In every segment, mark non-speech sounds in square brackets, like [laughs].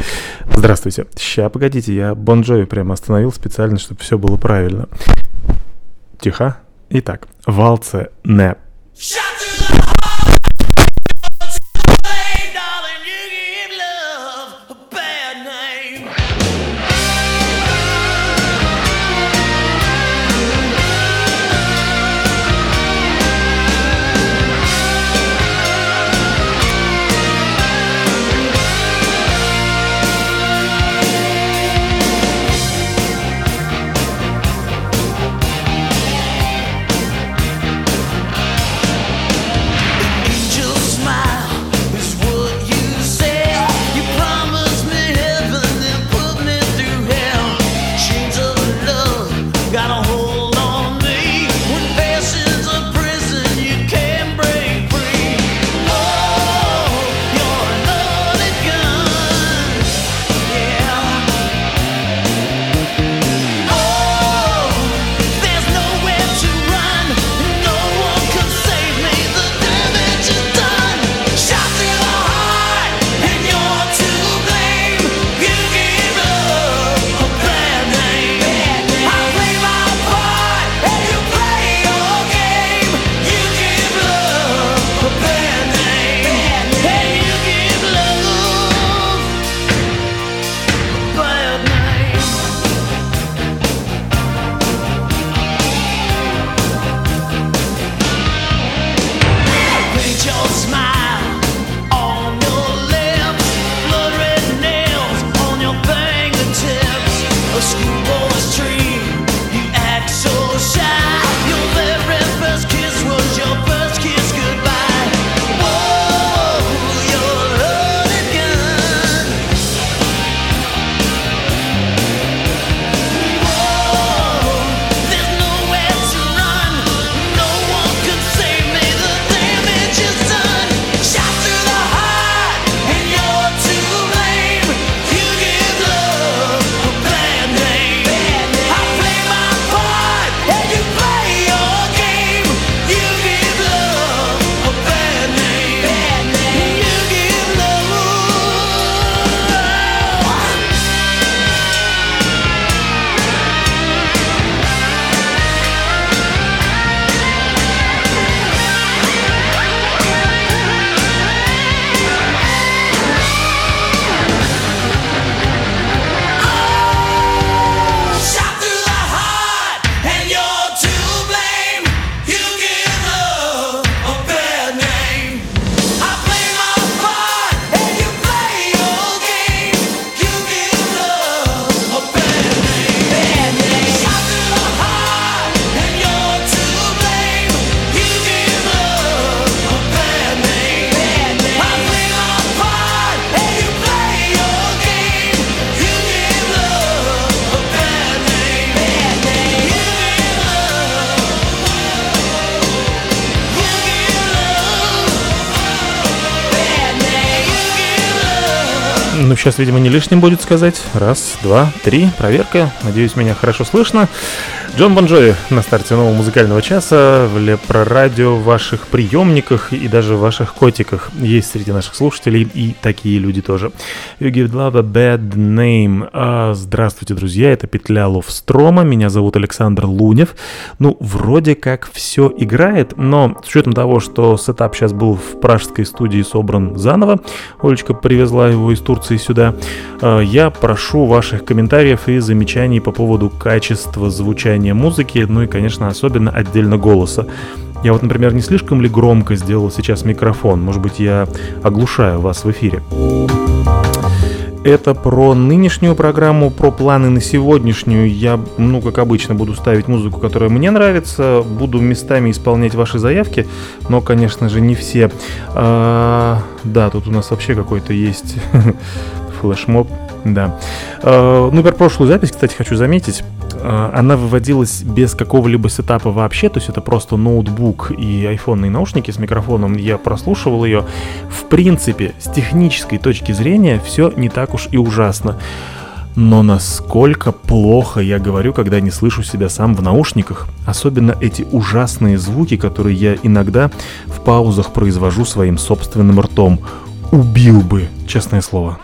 [laughs] Здравствуйте. Ща, погодите, я Бон Джови прямо остановил специально, чтобы все было правильно. Тихо. Итак, валце не. Сейчас, видимо, не лишним будет сказать. Раз, два, три. Проверка. Надеюсь, меня хорошо слышно. Джон Бонжои на старте нового музыкального часа в Лепрорадио в ваших приемниках и даже в ваших котиках. Есть среди наших слушателей и такие люди тоже. You give love a bad name. А, здравствуйте, друзья, это Петля Ловстрома. Меня зовут Александр Лунев. Ну, вроде как все играет, но с учетом того, что сетап сейчас был в пражской студии собран заново, Олечка привезла его из Турции сюда, а, я прошу ваших комментариев и замечаний по поводу качества звучания звучания музыки, ну и, конечно, особенно отдельно голоса. Я вот, например, не слишком ли громко сделал сейчас микрофон? Может быть, я оглушаю вас в эфире? Это про нынешнюю программу, про планы на сегодняшнюю. Я, ну, как обычно, буду ставить музыку, которая мне нравится. Буду местами исполнять ваши заявки, но, конечно же, не все. А, да, тут у нас вообще какой-то есть [laughs] флешмоб. Да. А, ну, про прошлую запись, кстати, хочу заметить. А, она выводилась без какого-либо сетапа вообще, то есть это просто ноутбук и айфонные наушники с микрофоном. Я прослушивал ее. В принципе, с технической точки зрения все не так уж и ужасно. Но насколько плохо я говорю, когда не слышу себя сам в наушниках. Особенно эти ужасные звуки, которые я иногда в паузах произвожу своим собственным ртом. убил бы, честное слово.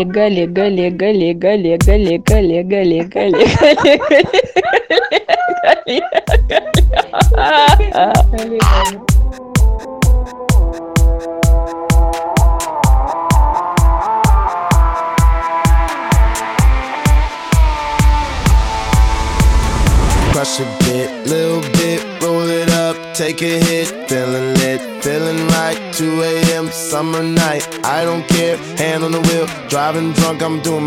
Олег, Олег, Олег, Олег, Олег, Олег, Олег, Олег, Олег, Олег, Олег, Олег.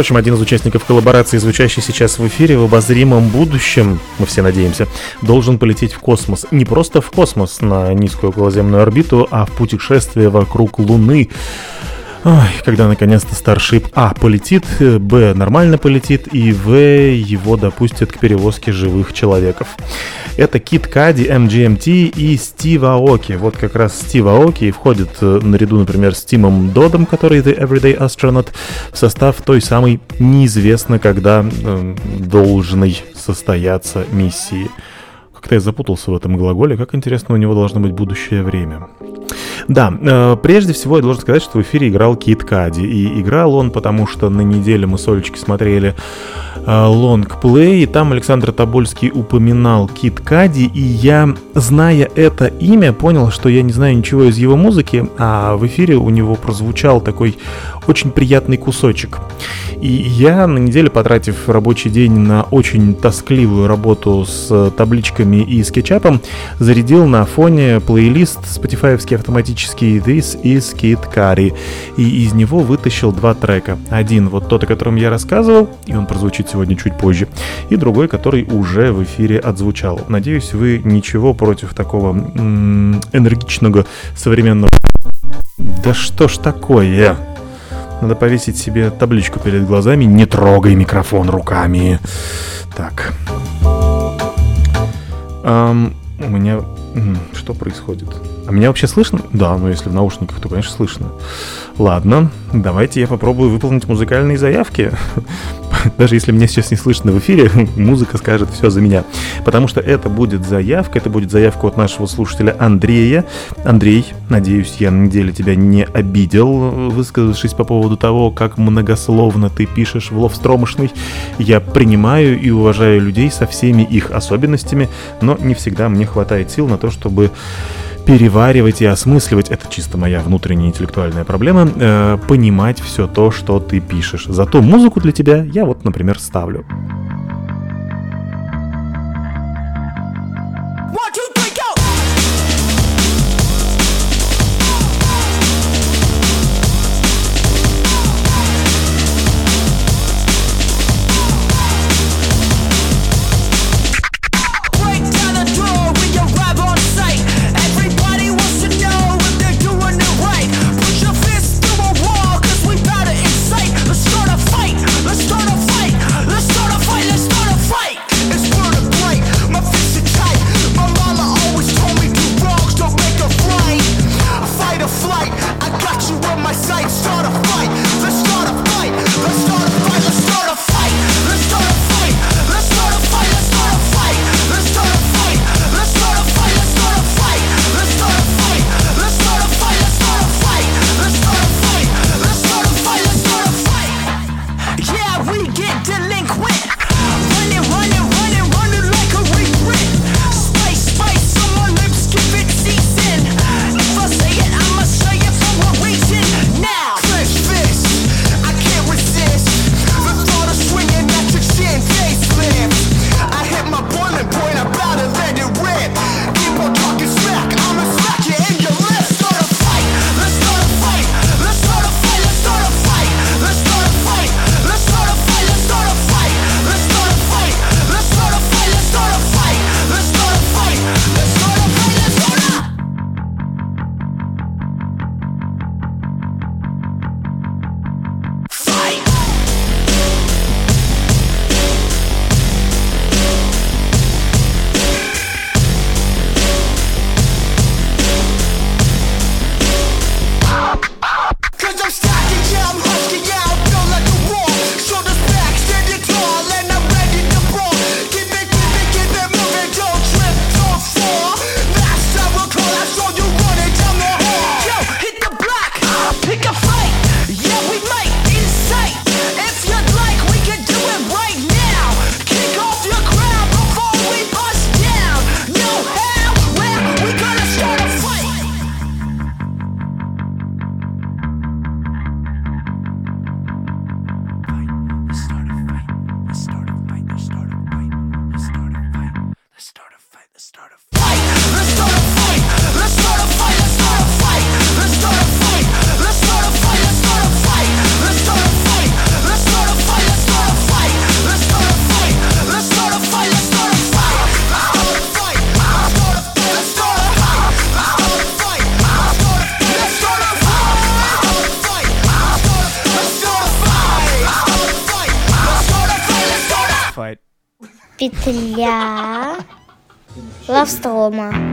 Прочим, один из участников коллаборации, звучащий сейчас в эфире, в обозримом будущем, мы все надеемся, должен полететь в космос. Не просто в космос на низкую околоземную орбиту, а в путешествие вокруг Луны. Ой, когда наконец-то Starship А полетит, Б нормально полетит и В его допустят к перевозке живых человеков. Это Кит Кади, MGMT и Стив Аоки. Вот как раз Стив Аоки входит э, наряду, например, с Тимом Додом, который The Everyday Astronaut, в состав той самой неизвестно когда э, должной состояться миссии. Как-то я запутался в этом глаголе, как интересно у него должно быть будущее время. Да, э, прежде всего я должен сказать, что в эфире играл Кит Кади. И играл он, потому что на неделе мы с Олечкой смотрели лонгплей, и там Александр Тобольский упоминал Кит Кади, и я, зная это имя, понял, что я не знаю ничего из его музыки, а в эфире у него прозвучал такой очень приятный кусочек. И я на неделе, потратив рабочий день на очень тоскливую работу с табличками и скетчапом, зарядил на фоне плейлист Spotify автоматический This is Kid Cudi. И из него вытащил два трека. Один вот тот, о котором я рассказывал, и он прозвучит сегодня чуть позже. И другой, который уже в эфире отзвучал. Надеюсь, вы ничего против такого энергичного современного... Да что ж такое? Надо повесить себе табличку перед глазами «Не трогай микрофон руками». Так. Um, у меня... Что происходит? А меня вообще слышно? Да, ну если в наушниках, то, конечно, слышно. Ладно, давайте я попробую выполнить музыкальные заявки. [laughs] Даже если меня сейчас не слышно в эфире, [laughs] музыка скажет все за меня. Потому что это будет заявка, это будет заявка от нашего слушателя Андрея. Андрей, надеюсь, я на неделе тебя не обидел, высказавшись по поводу того, как многословно ты пишешь в ловстромышный. Я принимаю и уважаю людей со всеми их особенностями, но не всегда мне хватает сил на то, чтобы переваривать и осмысливать, это чисто моя внутренняя интеллектуальная проблема, э, понимать все то, что ты пишешь. Зато музыку для тебя я вот, например, ставлю. Glaucoma.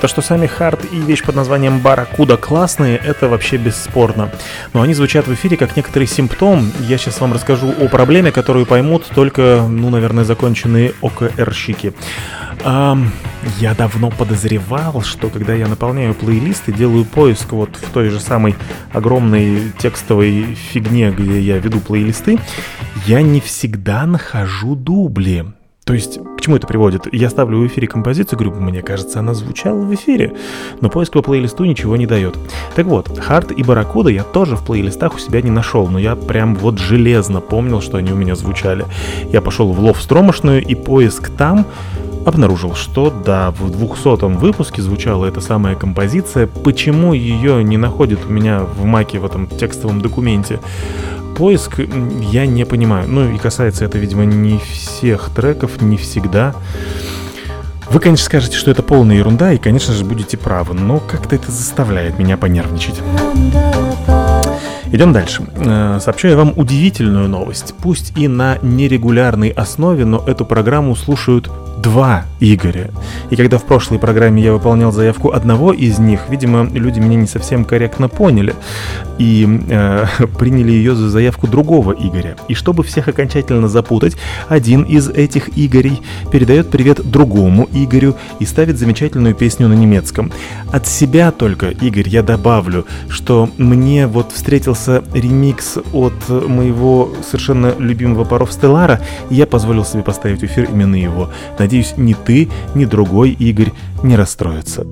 То, что сами Хард и вещь под названием Баракуда классные, это вообще бесспорно. Но они звучат в эфире как некоторый симптом. Я сейчас вам расскажу о проблеме, которую поймут только, ну, наверное, законченные ОКРщики. Um, я давно подозревал, что когда я наполняю плейлисты, делаю поиск вот в той же самой огромной текстовой фигне, где я веду плейлисты, я не всегда нахожу дубли. То есть, чему это приводит? Я ставлю в эфире композицию, говорю, мне кажется, она звучала в эфире, но поиск по плейлисту ничего не дает. Так вот, Хард и Барракуда я тоже в плейлистах у себя не нашел, но я прям вот железно помнил, что они у меня звучали. Я пошел в лов стромошную и поиск там обнаружил, что да, в 200 выпуске звучала эта самая композиция. Почему ее не находит у меня в маке в этом текстовом документе? Поиск я не понимаю. Ну и касается это, видимо, не всех треков, не всегда. Вы, конечно, скажете, что это полная ерунда, и, конечно же, будете правы, но как-то это заставляет меня понервничать. Идем дальше. Э, сообщаю вам удивительную новость. Пусть и на нерегулярной основе, но эту программу слушают два Игоря. И когда в прошлой программе я выполнял заявку одного из них, видимо, люди меня не совсем корректно поняли и э, [laughs] приняли ее за заявку другого Игоря. И чтобы всех окончательно запутать, один из этих Игорей передает привет другому Игорю и ставит замечательную песню на немецком. От себя только, Игорь, я добавлю, что мне вот встретился ремикс от моего совершенно любимого паров Стеллара, и я позволил себе поставить в эфир именно его. Надеюсь, ни ты, ни другой Игорь не расстроятся.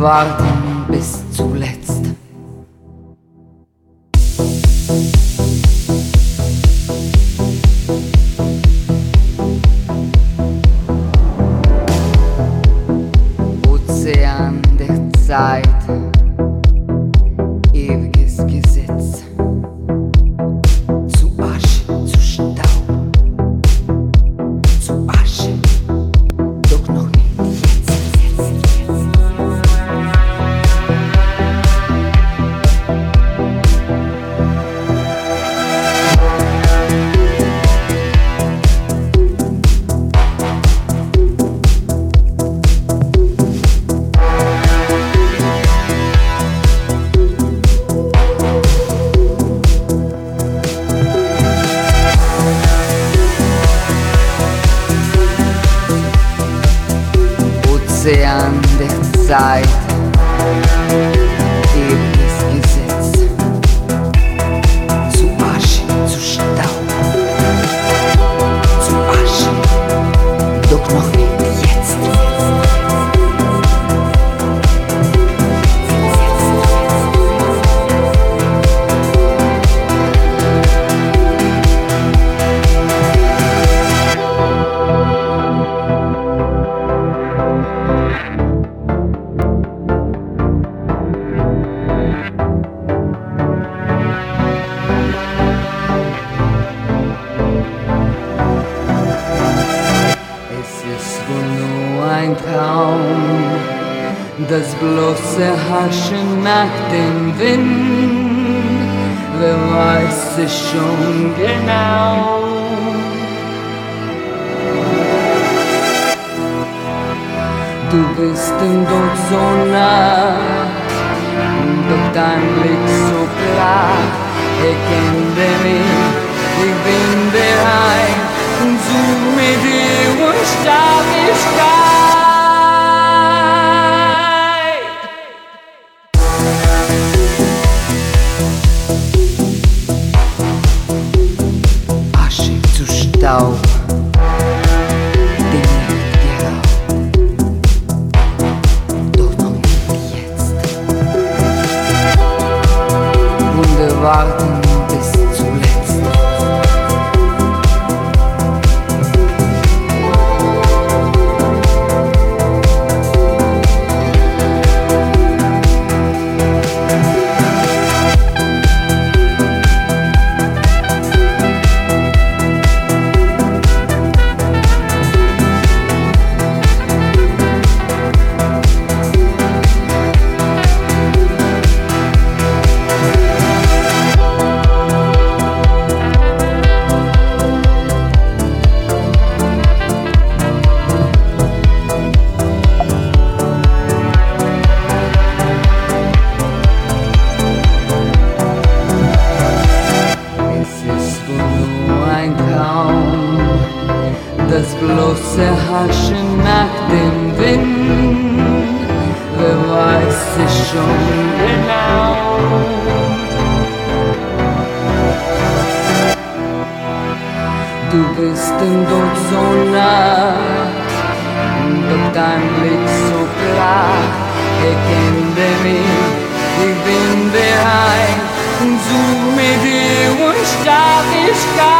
Warten arriscar.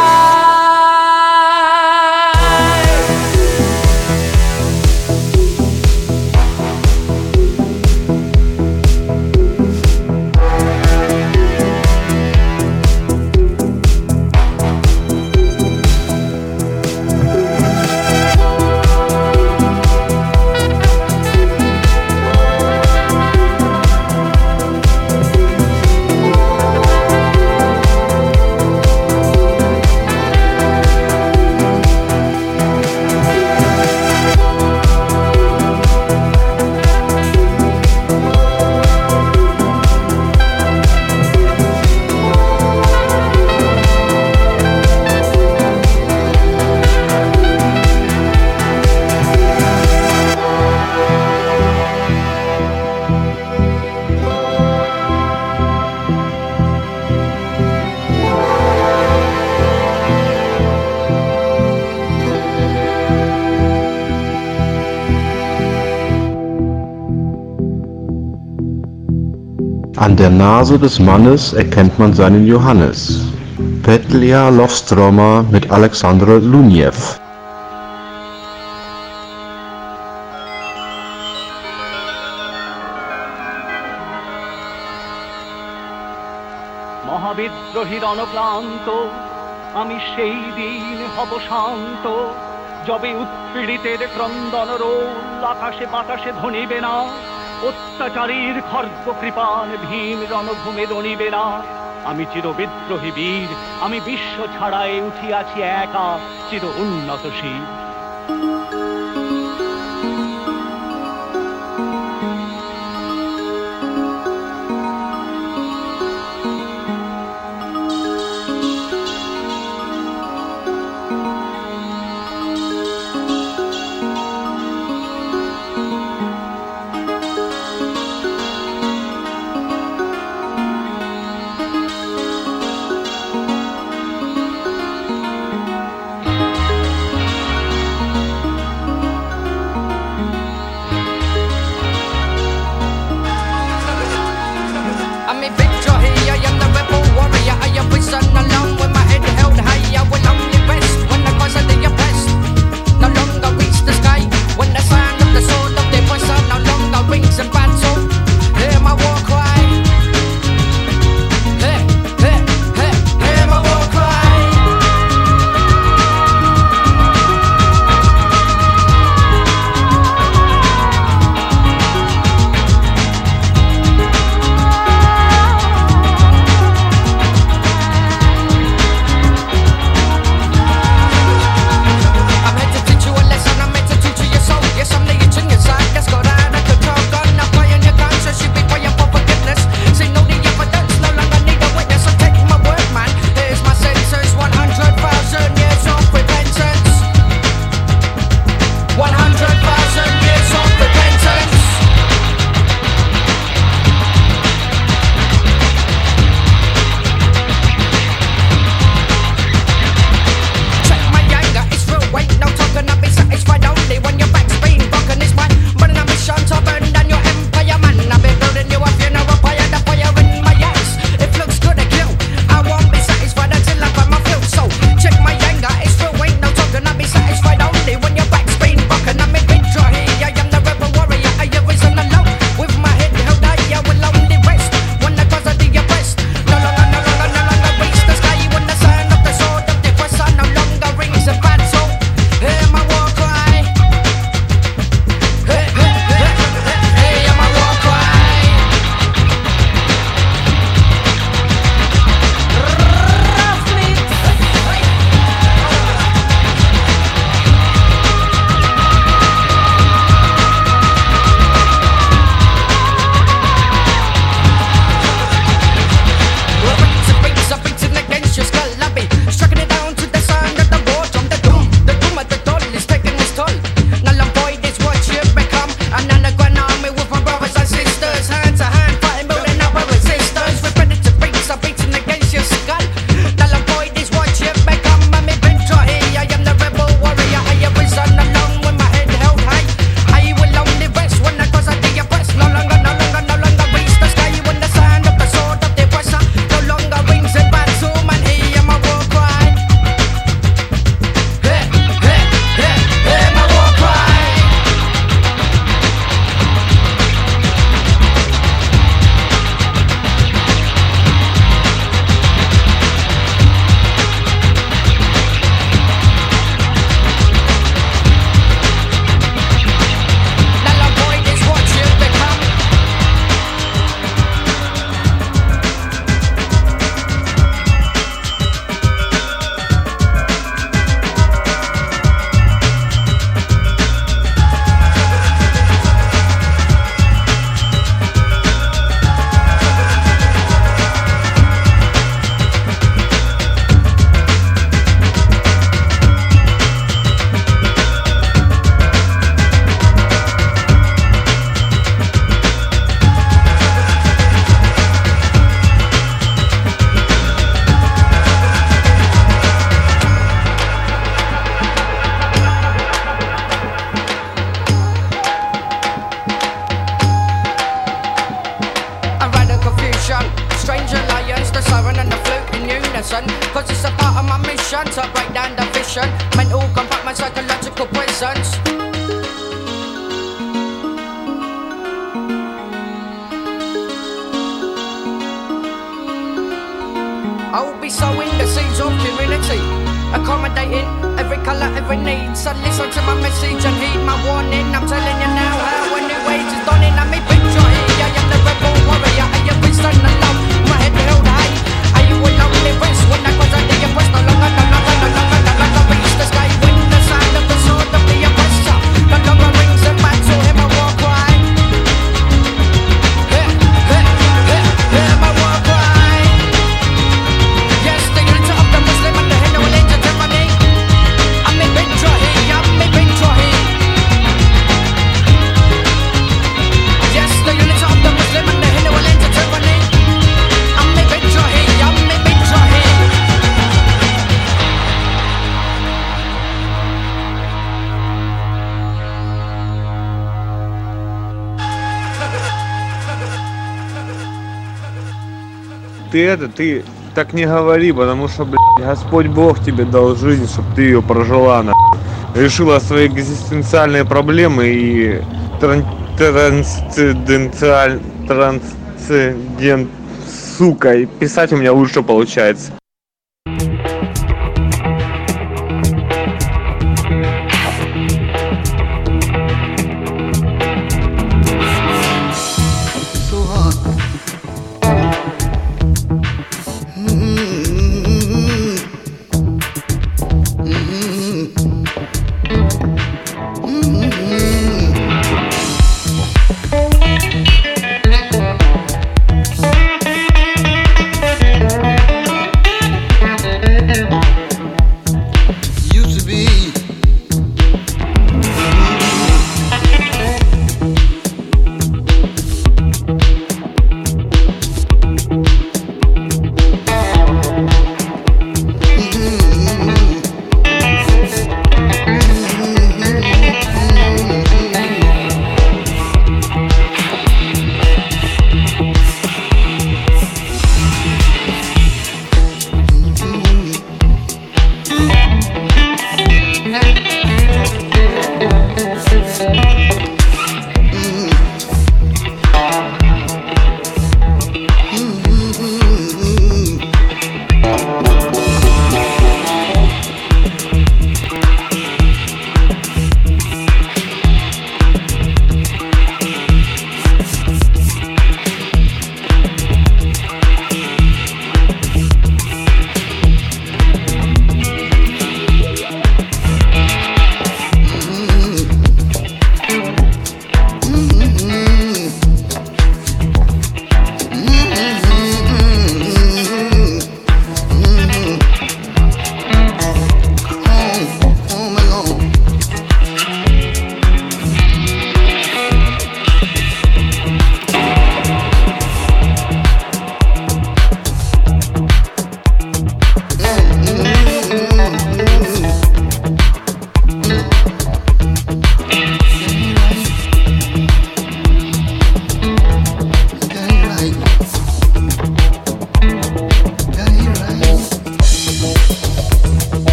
der Nase des Mannes erkennt man seinen Johannes. Petlia Lovstroma mit Alexandre Luniew. মহাবিদ্রোহী রণক্লান্ত আমি সেই দিন হব শান্ত যবে উৎপীড়িতের ক্রন্দন রোল আকাশে বাতাসে ধনিবে না অত্যাচারীর খর্গ কৃপান ভীম রণভূমে রণিবে না আমি চির বিদ্রোহী বীর, আমি বিশ্ব ছাড়াই উঠিয়াছি একা, চির উন্নতশীল это ты так не говори, потому что, блядь, Господь Бог тебе дал жизнь, чтобы ты ее прожила, на решила свои экзистенциальные проблемы и тран трансценденталь трансцендент сука, и писать у меня лучше получается.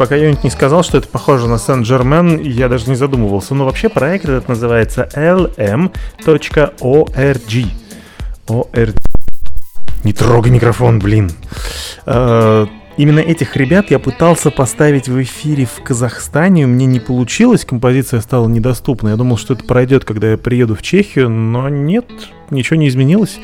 Пока Юнит не сказал, что это похоже на Сен-Жермен, я даже не задумывался. Но вообще проект этот называется lm.org. ORG. Не трогай микрофон, блин. Именно этих ребят я пытался поставить в эфире в Казахстане, мне не получилось, композиция стала недоступна. Я думал, что это пройдет, когда я приеду в Чехию, но нет, ничего не изменилось.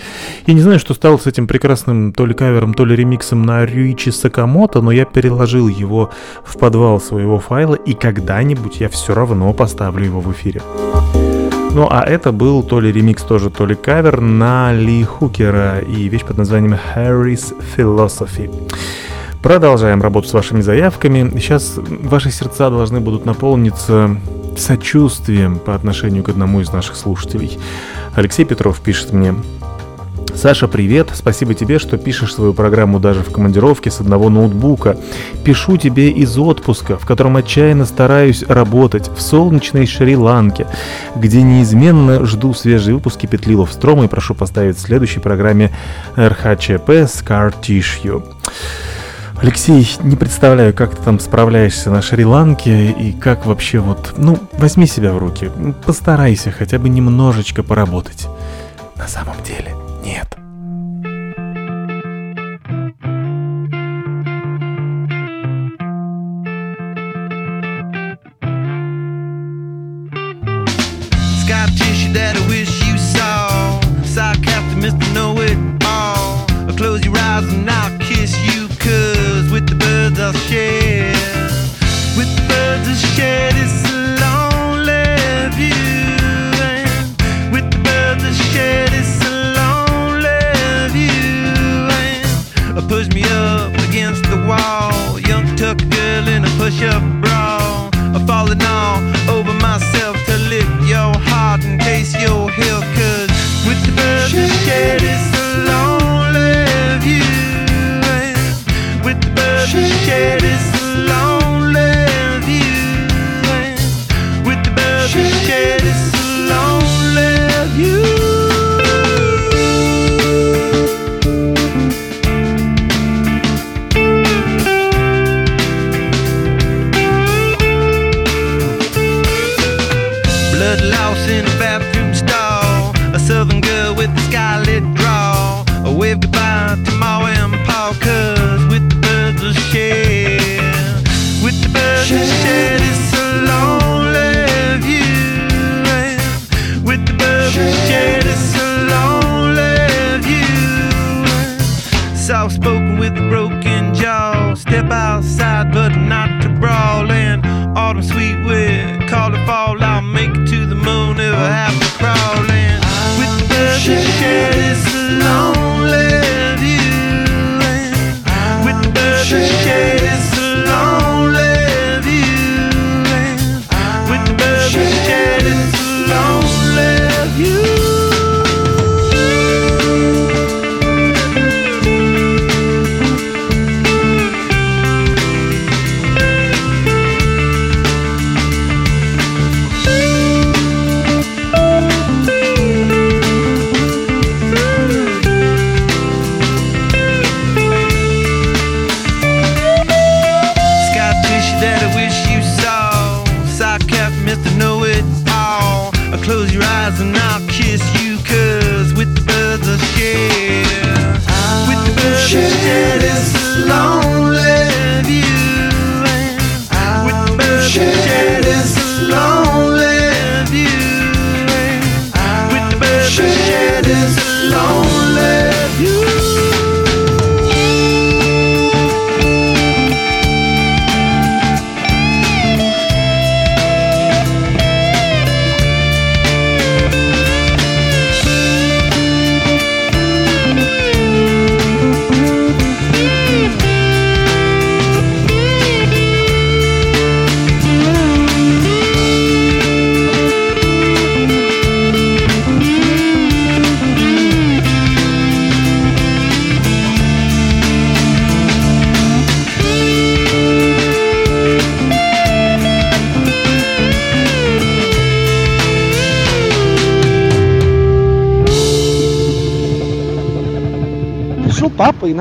Я не знаю, что стало с этим прекрасным то ли кавером, то ли ремиксом на Рюичи Сакамото, но я переложил его в подвал своего файла, и когда-нибудь я все равно поставлю его в эфире. Ну а это был то ли ремикс тоже, то ли кавер на Ли Хукера и вещь под названием Harry's Philosophy. Продолжаем работу с вашими заявками. Сейчас ваши сердца должны будут наполниться сочувствием по отношению к одному из наших слушателей. Алексей Петров пишет мне. Саша, привет. Спасибо тебе, что пишешь свою программу даже в командировке с одного ноутбука. Пишу тебе из отпуска, в котором отчаянно стараюсь работать в солнечной Шри-Ланке, где неизменно жду свежие выпуски Петлилов Строма и прошу поставить в следующей программе РХЧП Scar Tissue. Алексей, не представляю, как ты там справляешься на Шри-Ланке и как вообще вот... Ну, возьми себя в руки, постарайся хотя бы немножечко поработать. На самом деле, нет. Scar tissue that I wish you saw. Sarcastic, Mr. Know push up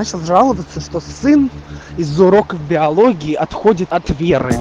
начал жаловаться, что сын из уроков биологии отходит от веры.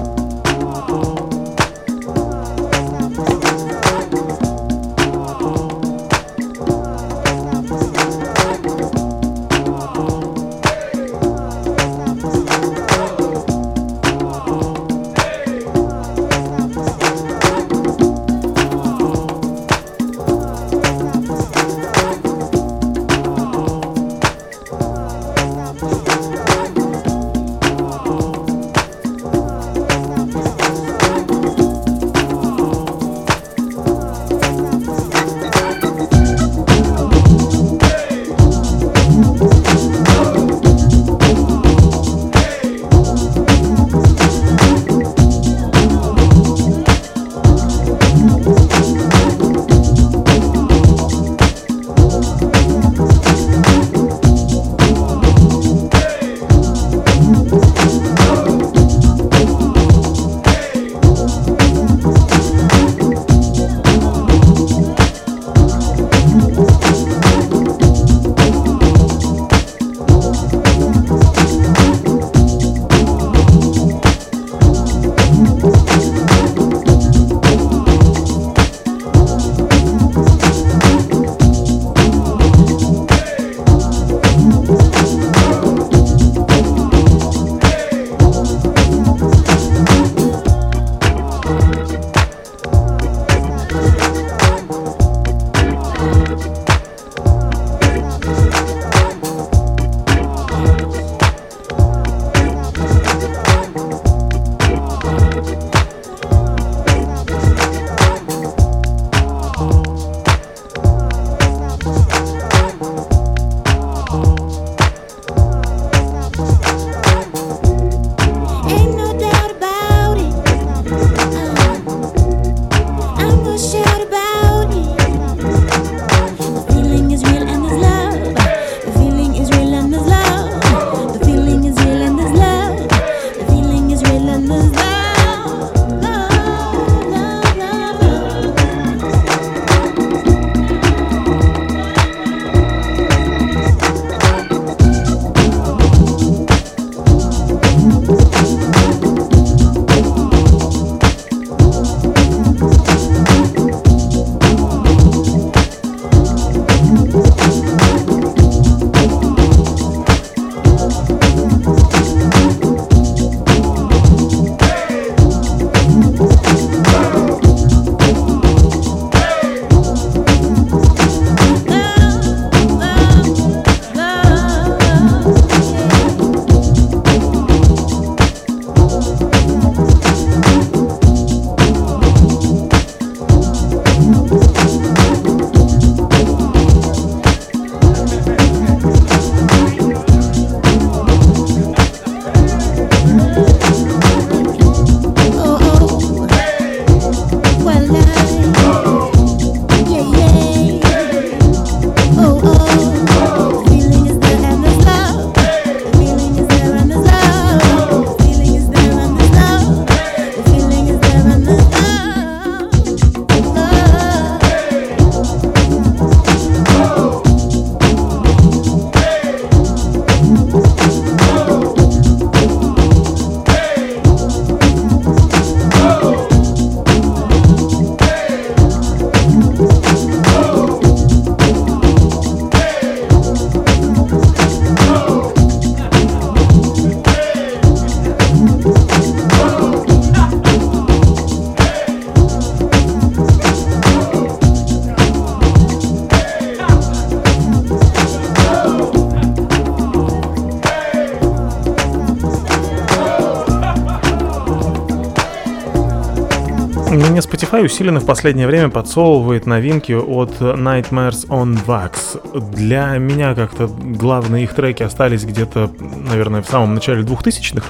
Hi усиленно в последнее время подсовывает новинки от Nightmares on Wax. Для меня как-то главные их треки остались где-то, наверное, в самом начале 2000-х.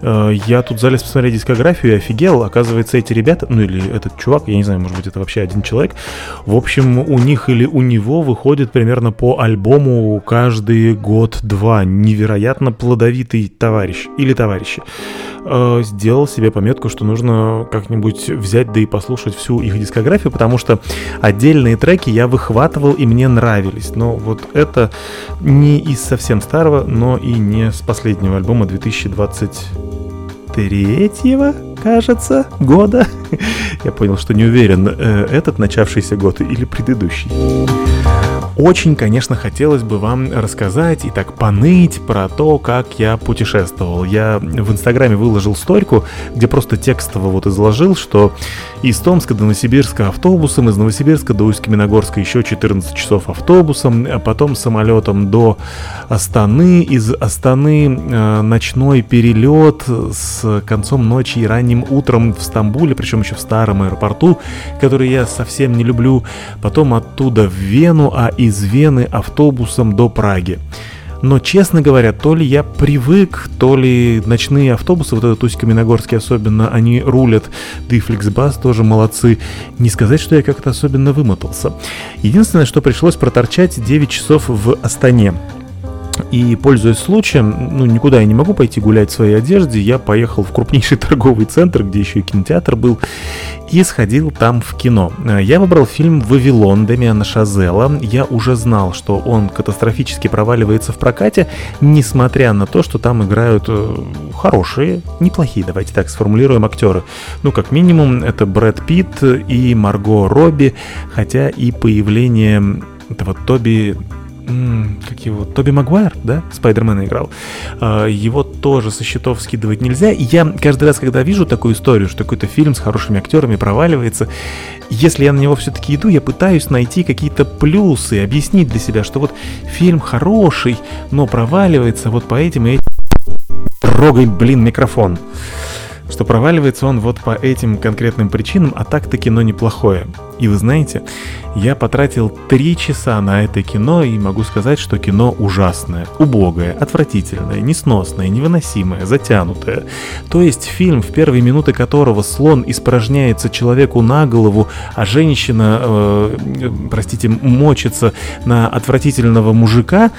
Э, я тут залез посмотреть дискографию и офигел. Оказывается, эти ребята, ну или этот чувак, я не знаю, может быть, это вообще один человек. В общем, у них или у него выходит примерно по альбому каждый год-два. Невероятно плодовитый товарищ или товарищи. Э, Сделал себе пометку, что нужно как-нибудь взять да и послушать всю их дискографию, потому что отдельные треки я выхватывал и мне нравились. Но вот это не из совсем старого, но и не с последнего альбома 2023 кажется, года. [laughs] Я понял, что не уверен, э, этот начавшийся год или предыдущий. Очень, конечно, хотелось бы вам рассказать и так поныть про то, как я путешествовал. Я в Инстаграме выложил стойку, где просто текстово вот изложил, что из Томска до Новосибирска автобусом, из Новосибирска до Усть-Каменогорска еще 14 часов автобусом, а потом самолетом до Астаны, из Астаны э, ночной перелет с концом ночи и ранним утром в Стамбуле, причем еще в старом аэропорту, который я совсем не люблю, потом оттуда в Вену, а из Вены автобусом до Праги. Но, честно говоря, то ли я привык, то ли ночные автобусы, вот этот Усть-Каменогорский особенно, они рулят, да и Фликсбас тоже молодцы. Не сказать, что я как-то особенно вымотался. Единственное, что пришлось проторчать 9 часов в Астане. И, пользуясь случаем, ну, никуда я не могу пойти гулять в своей одежде, я поехал в крупнейший [laughs] торговый центр, где еще и кинотеатр был, и сходил там в кино. Я выбрал фильм «Вавилон» Демиана Шазела. Я уже знал, что он катастрофически проваливается в прокате, несмотря на то, что там играют э, хорошие, неплохие, давайте так сформулируем, актеры. Ну, как минимум, это Брэд Питт и Марго Робби, хотя и появление этого Тоби как его, Тоби Магуайр, да, Спайдермена играл, А, его тоже со счетов скидывать нельзя. И я каждый раз, когда вижу такую историю, что какой-то фильм с хорошими актерами проваливается, если я на него все-таки иду, я пытаюсь найти какие-то плюсы, объяснить для себя, что вот фильм хороший, но проваливается вот по этим и этим. Трогай, блин, микрофон что проваливается он вот по этим конкретным причинам, а так-то кино неплохое. И вы знаете, я потратил три часа на это кино и могу сказать, что кино ужасное, убогое, отвратительное, несносное, невыносимое, затянутое. То есть фильм, в первые минуты которого слон испражняется человеку на голову, а женщина, э, э, простите, мочится на отвратительного мужика,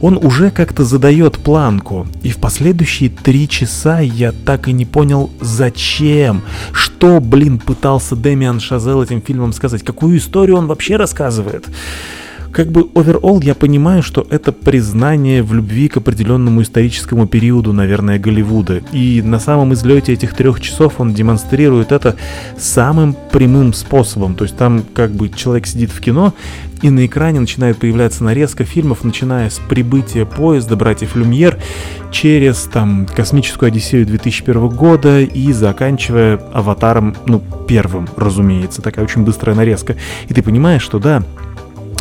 он уже как-то задает планку. И в последующие три часа я так и не понял, зачем, что, блин, пытался Дэмиан Шазел этим фильмом сказать, какую историю он вообще рассказывает. Как бы оверолл я понимаю, что это признание в любви к определенному историческому периоду, наверное, Голливуда. И на самом излете этих трех часов он демонстрирует это самым прямым способом. То есть там как бы человек сидит в кино, и на экране начинает появляться нарезка фильмов, начиная с прибытия поезда братьев Люмьер через там космическую Одиссею 2001 года и заканчивая аватаром, ну, первым, разумеется, такая очень быстрая нарезка. И ты понимаешь, что да,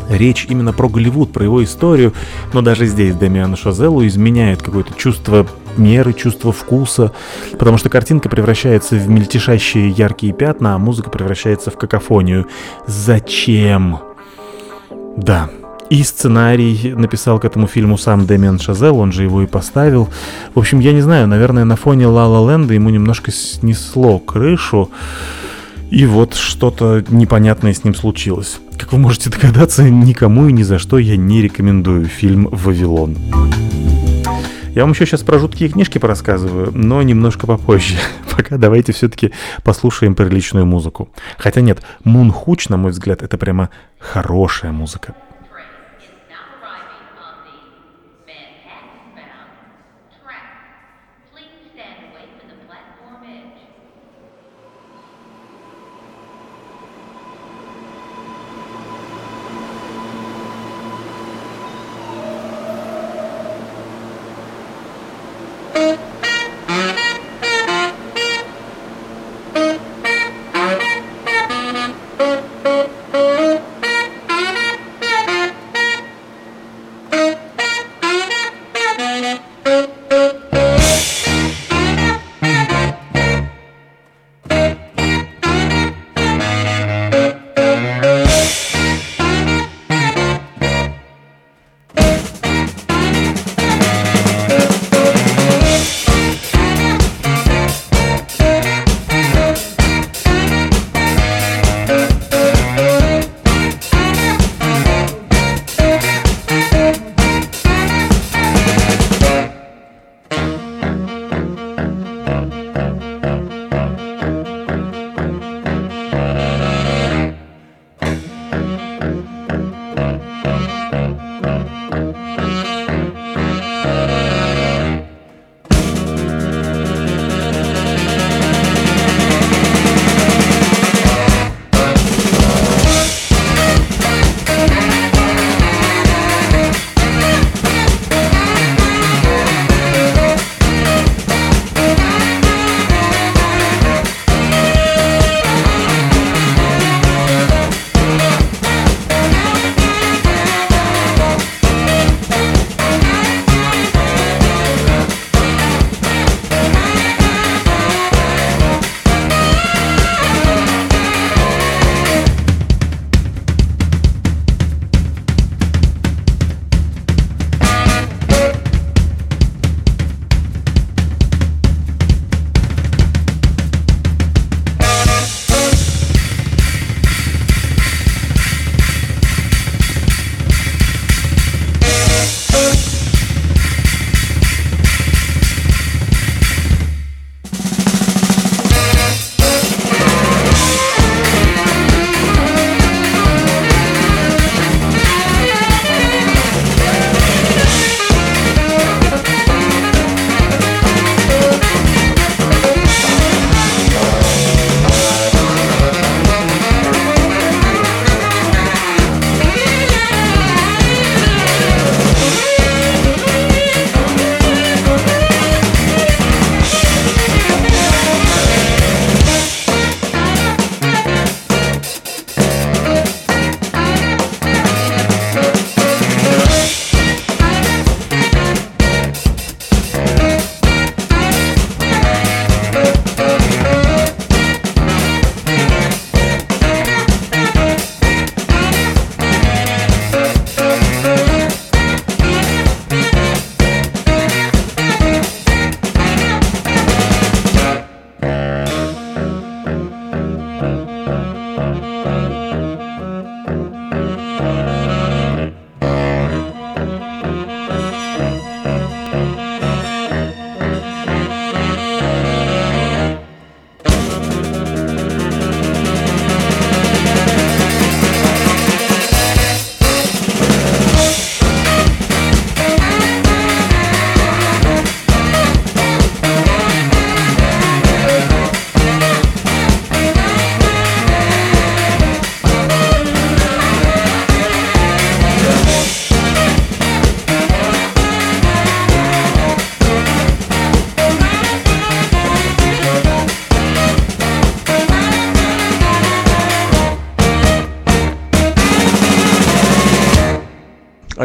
речь именно про Голливуд, про его историю, но даже здесь Демиану Шазелу изменяет какое-то чувство меры, чувство вкуса, потому что картинка превращается в мельтешащие яркие пятна, а музыка превращается в какофонию. Зачем? Да, и сценарий написал к этому фильму сам Дэмиан Шазел, он же его и поставил. В общем, я не знаю, наверное, на фоне Ла Ла Ленда ему немножко снесло крышу. И вот что-то непонятное с ним случилось. Как вы можете догадаться, никому и ни за что я не рекомендую фильм «Вавилон». Я вам еще сейчас про жуткие книжки порассказываю, но немножко попозже. [laughs] Пока давайте все-таки послушаем приличную музыку. Хотя нет, Мун Хуч, на мой взгляд, это прямо хорошая музыка.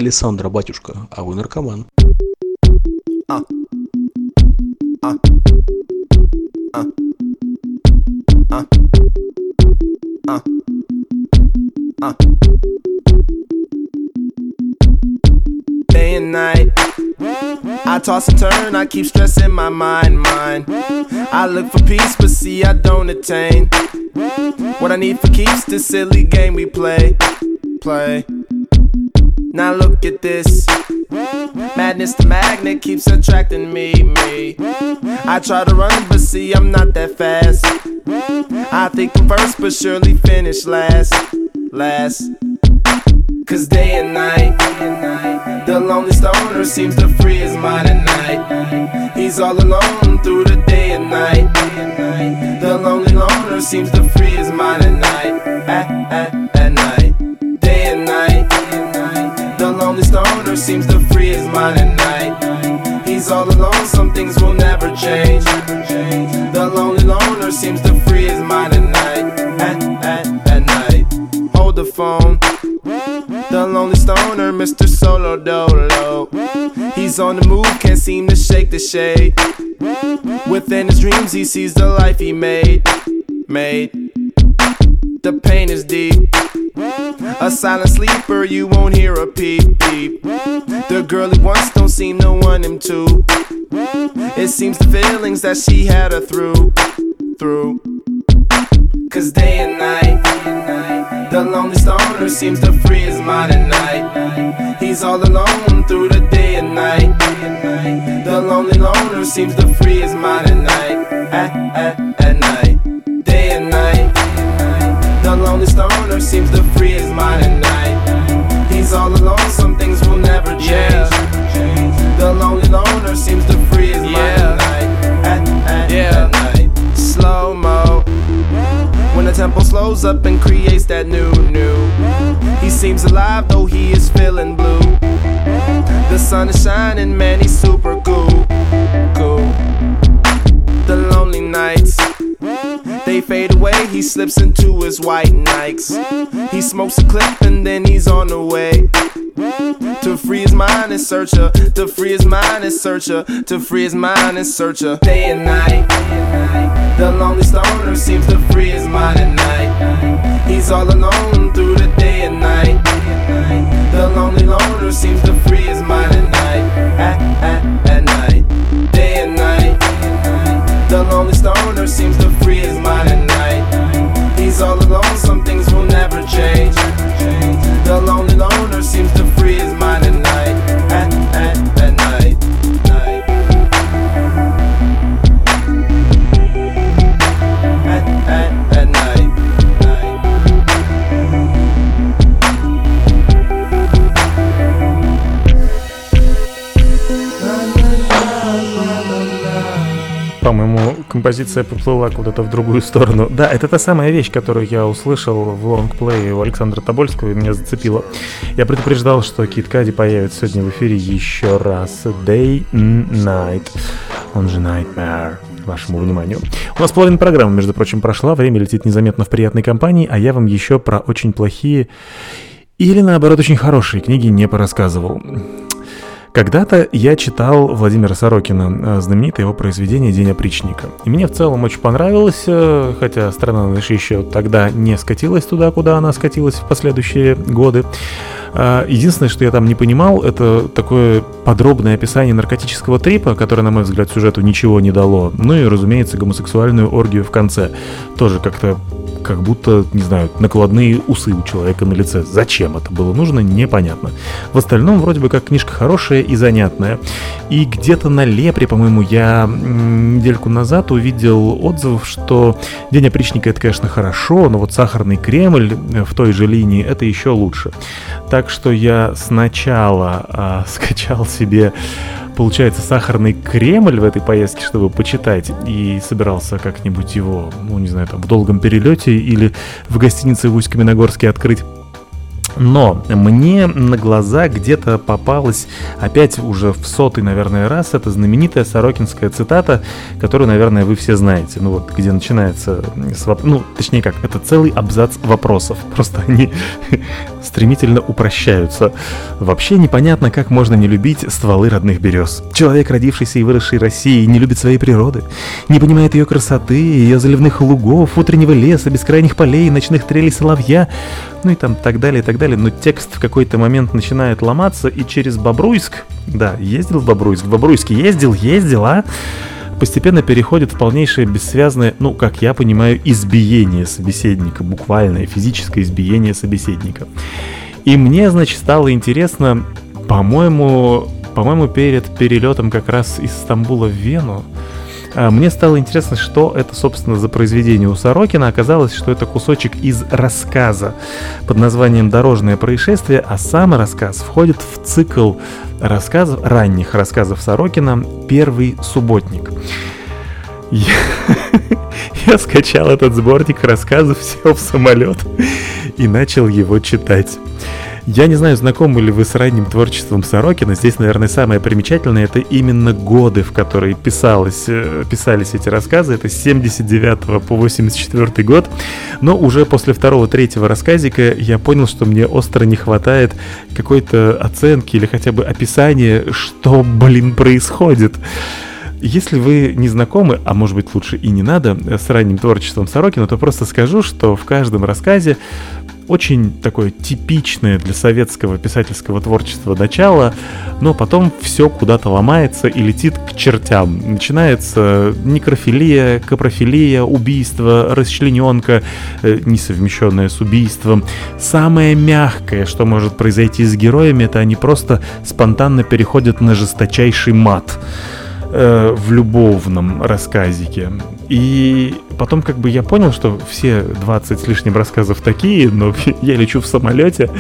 Александра, батюшка, а вы наркоман. Day and night. I toss and turn, I keep stressing my mind, mind. I look for peace, but see, I don't attain. What I need for keeps this silly game we play, play. Now look at this. Madness, the magnet keeps attracting me, me. I try to run, but see, I'm not that fast. I think I'm first, but surely finish last, last. Cause day and night, the lonely stoner seems to free his mind at night. He's all alone through the day and night. The lonely loner seems to free his mind at night. At, at, at night. Day and night. Stoner seems to free his mind at night. He's all alone, some things will never change. The lonely loner seems to free his mind at night. At, at, at night. Hold the phone. The lonely stoner, Mr. Solo Dolo. He's on the move, can't seem to shake the shade. Within his dreams, he sees the life he made. Made. The pain is deep. A silent sleeper, you won't hear a peep peep. The girl he wants don't seem to want him to. It seems the feelings that she had her through, through. Cause day and night, the lonely stoner seems to free his mind at night. He's all alone through the day and night. The lonely loner seems to free his mind at night. At, at, at night, lonely stoner seems to free his mind at night. He's all alone, some things will never change. The lonely loner seems to free his mind at night. At, at, at night, slow mo. When the tempo slows up and creates that new, new. He seems alive though he is feeling blue. The sun is shining, man, he's super cool, cool. The lonely nights, they fade away. He slips into his white Nikes. He smokes a clip and then he's on the way. To free his mind and searcher, to free his mind and searcher, to free his mind and searcher. Day and night, the lonely stoner seems to free his mind at night. He's all alone through the day and night. The lonely loner seems to free his mind at night. At, at, at night, day and night. The lonely stoner seems to free his mind композиция поплыла куда-то в другую сторону. Да, это та самая вещь, которую я услышал в лонгплее у Александра Тобольского и меня зацепило. Я предупреждал, что Кит Кади появится сегодня в эфире еще раз. Day Night, он же Nightmare вашему вниманию. У нас половина программы, между прочим, прошла, время летит незаметно в приятной компании, а я вам еще про очень плохие или, наоборот, очень хорошие книги не порассказывал. Когда-то я читал Владимира Сорокина, э, знаменитое его произведение «День опричника». И мне в целом очень понравилось, э, хотя страна наша еще тогда не скатилась туда, куда она скатилась в последующие годы. А, Единственное, что я там не понимал, это такое подробное описание наркотического трипа, которое, на мой взгляд, сюжету ничего не дало. Ну и, разумеется, гомосексуальную оргию в конце. Тоже как-то как будто, не знаю, накладные усы у человека на лице. Зачем это было нужно, непонятно. В остальном, вроде бы, как книжка хорошая и занятная. И где-то на Лепре, по-моему, я недельку назад увидел отзыв, что День опричника это, конечно, хорошо, но вот Сахарный Кремль э, в той же линии это еще лучше. Так что я сначала а, [laughs] скачал себе получается, сахарный Кремль в этой поездке, чтобы почитать, и собирался как-нибудь его, ну, не знаю, там, в долгом перелете или в гостинице в Усть-Каменогорске открыть. Но мне на глаза где-то попалась опять уже в сотый, наверное, раз эта знаменитая сорокинская цитата, которую, наверное, вы все знаете. Ну вот, где начинается, с ну, точнее как, это целый абзац вопросов. Просто они [laughs] стремительно упрощаются. Вообще непонятно, как можно не любить стволы родных берез. Человек, родившийся и выросший в России, не любит своей природы, не понимает ее красоты, ее заливных лугов, утреннего леса, бескрайних полей, ночных трелей соловья, ну и там так далее, и так далее. Но текст в какой-то момент начинает ломаться, и через Бобруйск, да, ездил в Бобруйск, в Бобруйске ездил, ездил, а постепенно переходит в полнейшее бессвязное, ну, как я понимаю, избиение собеседника, буквальное физическое избиение собеседника. И мне, значит, стало интересно, по-моему, по-моему, перед перелетом как раз из Стамбула в Вену, мне стало интересно, что это, собственно, за произведение у Сорокина. Оказалось, что это кусочек из рассказа под названием «Дорожное происшествие», а сам рассказ входит в цикл рассказов, ранних рассказов Сорокина «Первый субботник». Я, [laughs] я скачал этот сборник рассказов, сел в самолет и начал его читать. Я не знаю, знакомы ли вы с ранним творчеством Сорокина. Здесь, наверное, самое примечательное это именно годы, в которые писалось, э, писались эти рассказы. Это с 79 по 84 год. Но уже после второго-третьего рассказика я понял, что мне остро не хватает какой-то оценки или хотя бы описания, что, блин, происходит. Если вы не знакомы, а может быть лучше и не надо, с ранним творчеством Сорокина, то просто скажу, что в каждом рассказе очень такое типичное для советского писательского творчества начало, но потом все куда-то ломается и летит к чертям. Начинается некрофилия, капрофилия, убийство, расчлененка, э, несовмещенное с убийством. Самое мягкое, что может произойти с героями, это они просто спонтанно переходят на жесточайший мат э, в любовном рассказике. И потом как бы я понял, что все 20 с лишним рассказов такие, но [laughs] я лечу в самолете,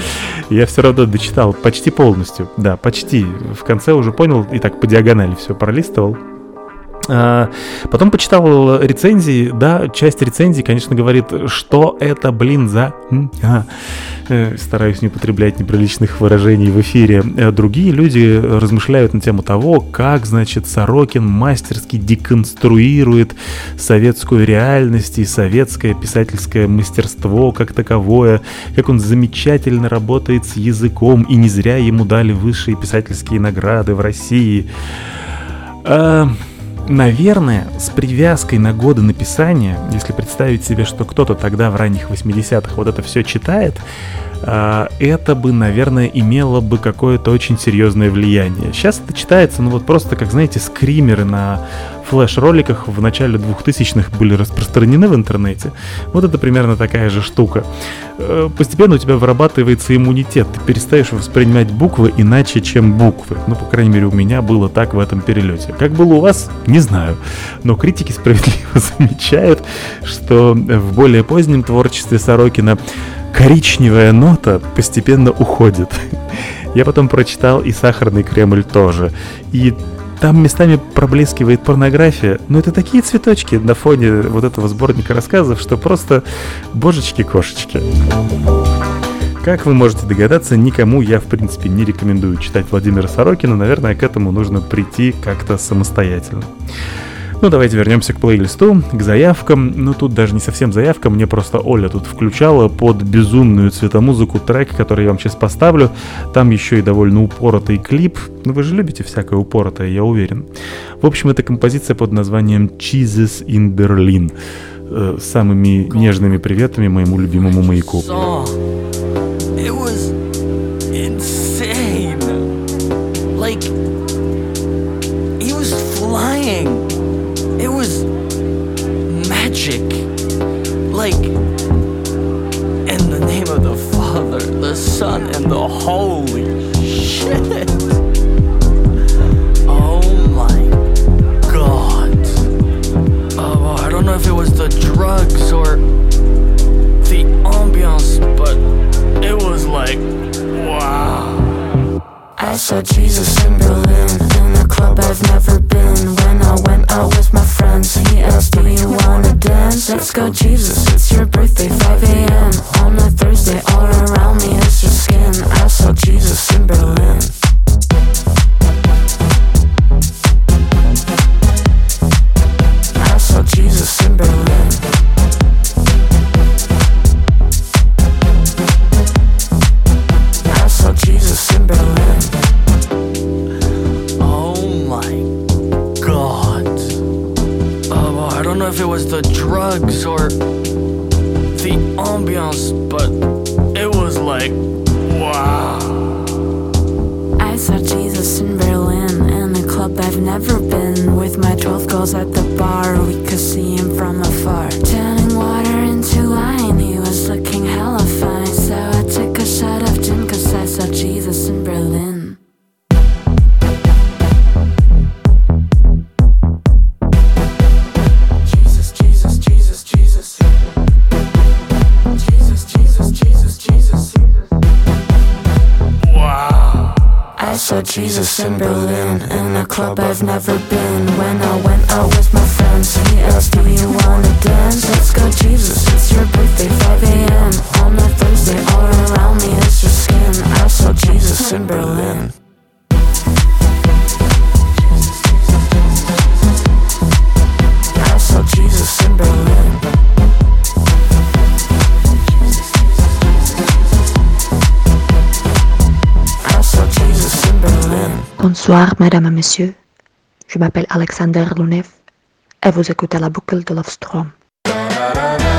я все равно дочитал почти полностью. Да, почти. В конце уже понял и так по диагонали все пролистывал. А, потом почитал рецензии, да, часть рецензий, конечно, говорит, что это, блин, за... А, э, стараюсь не употреблять неприличных выражений в эфире. Э, другие люди размышляют на тему того, как, значит, Сорокин мастерски деконструирует советскую реальность и советское писательское мастерство как таковое, как он замечательно работает с языком, и не зря ему дали высшие писательские награды в России. А, Наверное, с привязкой на годы написания, если представить себе, что кто-то тогда в ранних 80-х вот это все читает, это бы, наверное, имело бы какое-то очень серьезное влияние. Сейчас это читается, ну вот просто, как, знаете, скримеры на флеш-роликах в начале 2000-х были распространены в интернете. Вот это примерно такая же штука. Э, постепенно у тебя вырабатывается иммунитет, ты перестаешь воспринимать буквы иначе, чем буквы. Ну, по крайней мере, у меня было так в этом перелете. Как было у вас, не знаю. Но критики справедливо [laughs] замечают, что в более позднем творчестве Сорокина коричневая нота постепенно уходит. Я потом прочитал и «Сахарный Кремль» тоже. И там местами проблескивает порнография, но это такие цветочки на фоне вот этого сборника рассказов, что просто божечки-кошечки. Как вы можете догадаться, никому я, в принципе, не рекомендую читать Владимира Сорокина. Наверное, к этому нужно прийти как-то самостоятельно. Ну, давайте вернемся к плейлисту, к заявкам. Ну, тут даже не совсем заявка, мне просто Оля тут включала под безумную цветомузыку трек, который я вам сейчас поставлю. Там еще и довольно упоротый клип. Ну, вы же любите всякое упоротое, я уверен. В общем, это композиция под названием «Cheeses in Berlin» э, с самыми нежными приветами моему любимому маяку. I saw Jesus in Berlin In a club I've never been When I went out with my friends He asked, do you wanna dance? Let's go Jesus, it's your birthday, 5 a.m. On a Thursday, all around me is your skin I saw Jesus in Berlin I saw Jesus in Berlin if it was the drugs or the ambiance, but it was like, wow. I saw Jesus in Berlin in a club I've never been. With my 12 girls at the bar, we could see him from afar. Turning Jesus in Berlin in a club I've never been. When I went out with my friends, he asked, Do you wanna dance? Let's go, Jesus. It's your birthday, 5 a.m. On a Thursday, all around me is your skin. I saw Jesus in Berlin. Bonsoir, mesdames et messieurs. Je m'appelle Alexander Lounev et vous écoutez la boucle de Lovestrom. I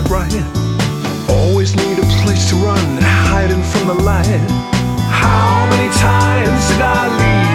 that right. Always need a place to run, hiding from the light. How many times did I leave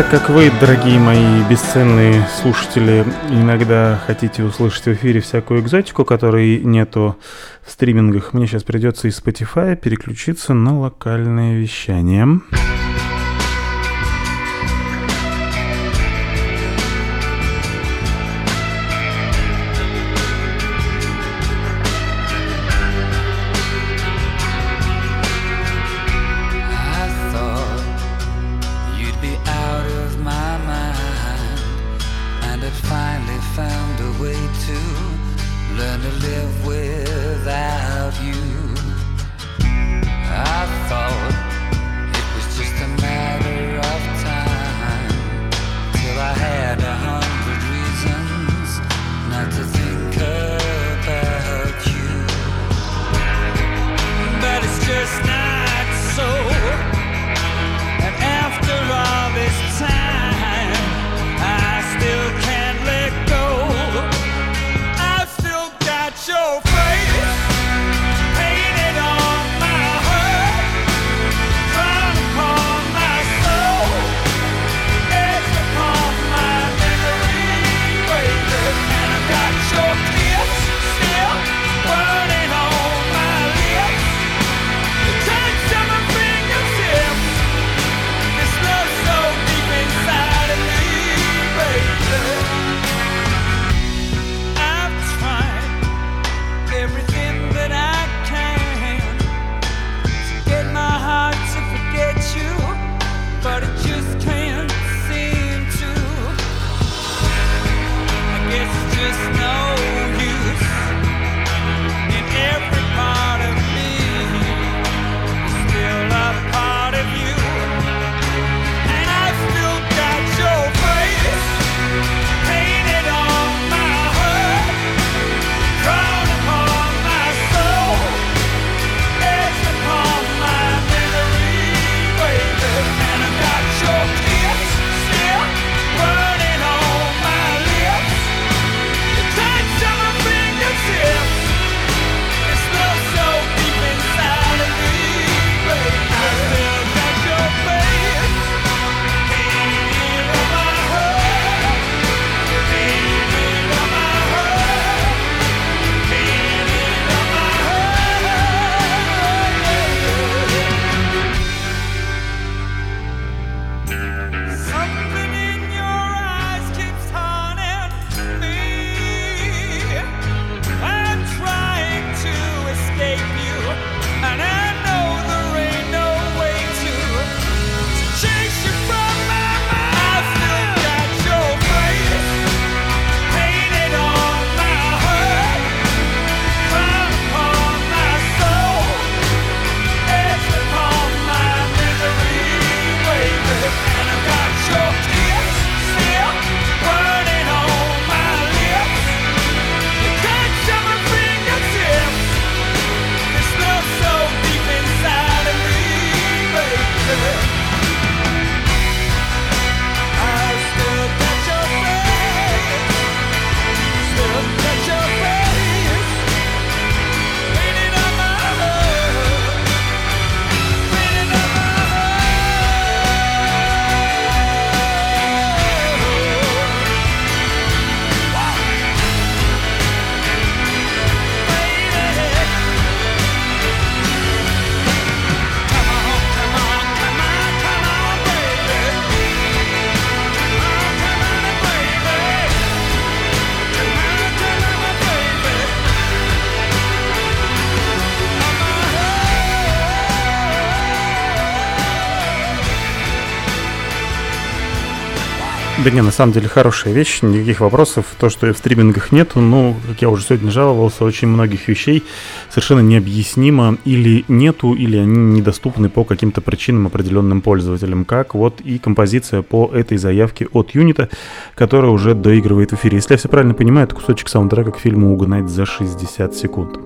так как вы, дорогие мои бесценные слушатели, иногда хотите услышать в эфире всякую экзотику, которой нету в стримингах, мне сейчас придется из Spotify переключиться на локальное вещание. Не, на самом деле хорошая вещь, никаких вопросов. То, что в стримингах нету, ну, как я уже сегодня жаловался, очень многих вещей совершенно необъяснимо или нету, или они недоступны по каким-то причинам определенным пользователям. Как вот и композиция по этой заявке от Юнита, которая уже доигрывает в эфире. Если я все правильно понимаю, это кусочек саундтрека к фильму «Угнать за 60 секунд».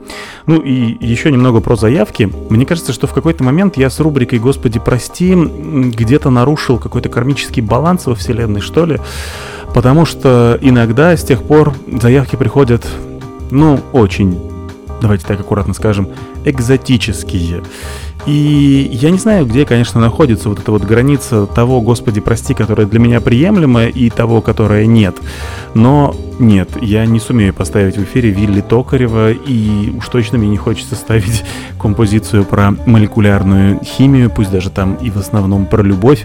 Ну и еще немного про заявки. Мне кажется, что в какой-то момент я с рубрикой «Господи, прости» где-то нарушил какой-то кармический баланс во вселенной, что ли, Потому что иногда с тех пор заявки приходят, ну, очень, давайте так аккуратно скажем, экзотические. И я не знаю, где, конечно, находится вот эта вот граница того, Господи, прости, которая для меня приемлема, и того, которая нет. Но нет, я не сумею поставить в эфире Вилли Токарева, и уж точно мне не хочется ставить [laughs] композицию про молекулярную химию, пусть даже там и в основном про любовь.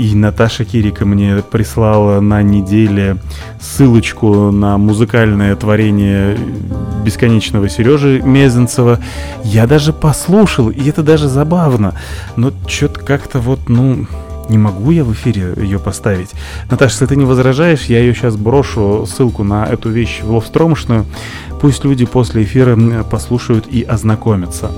И Наташа Кирика мне прислала на неделе ссылочку на музыкальное творение бесконечного Сережи Мезенцева. Я даже послушал, и это даже забавно. Но что-то как-то вот, ну, не могу я в эфире ее поставить. Наташа, если ты не возражаешь, я ее сейчас брошу ссылку на эту вещь в ловстромошную. Пусть люди после эфира послушают и ознакомятся.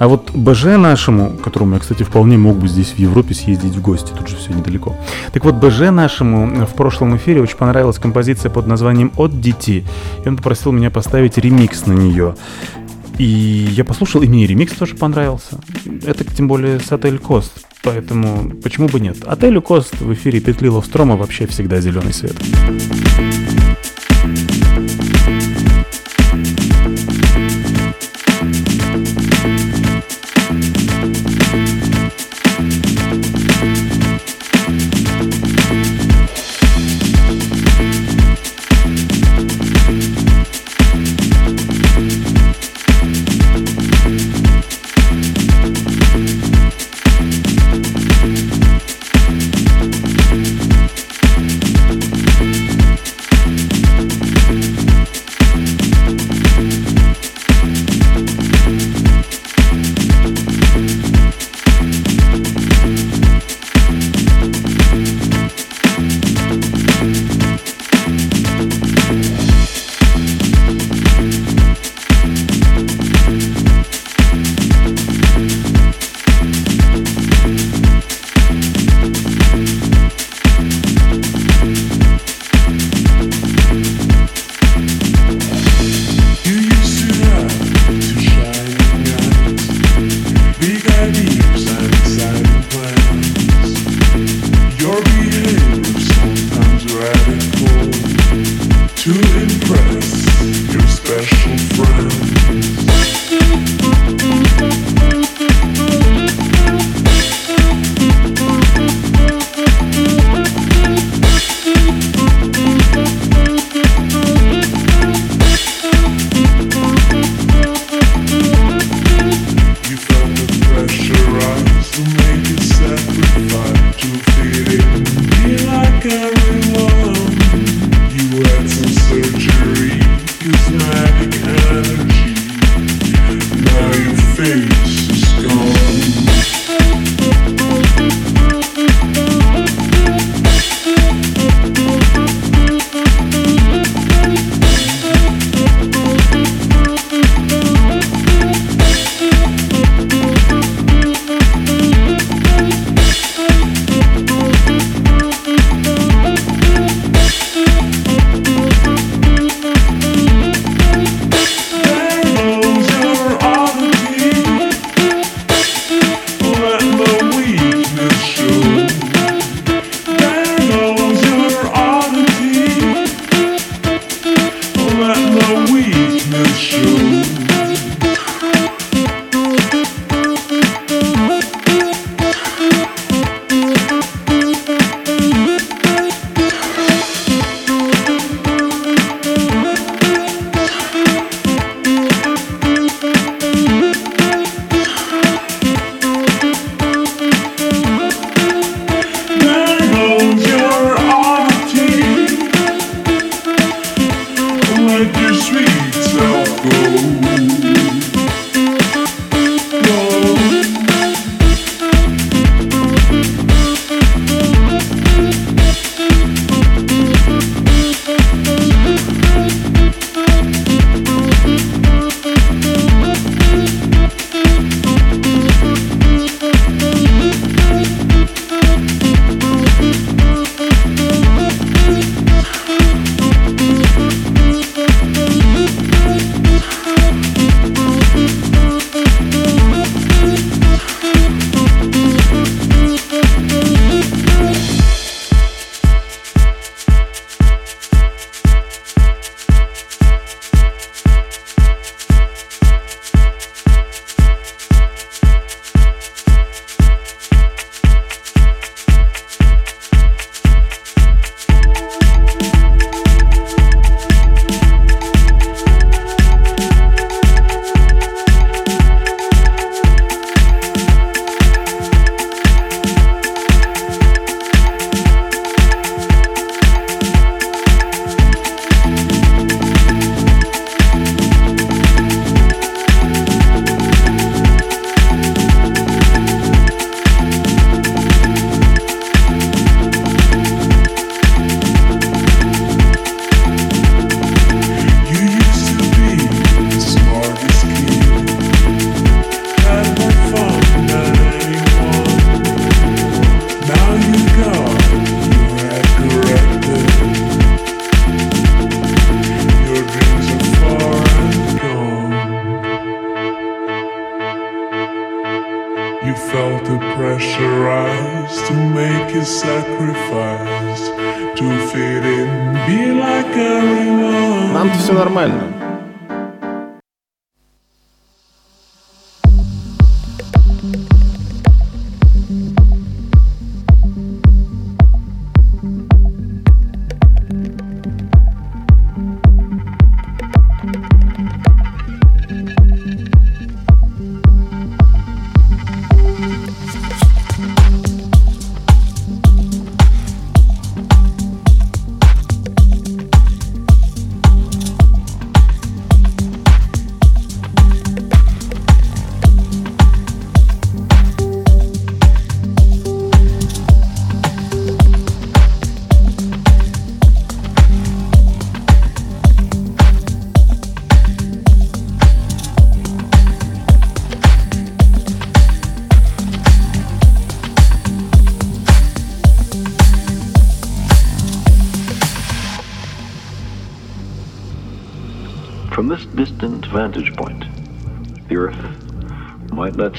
А вот БЖ нашему, которому я, кстати, вполне мог бы здесь в Европе съездить в гости, тут же все недалеко. Так вот, БЖ нашему в прошлом эфире очень понравилась композиция под названием «От детей», и он попросил меня поставить ремикс на нее. И я послушал, и мне ремикс тоже понравился. Это тем более с Отель Кост, поэтому почему бы нет? Отелю Кост в эфире Петли Ловстрома вообще всегда зеленый свет.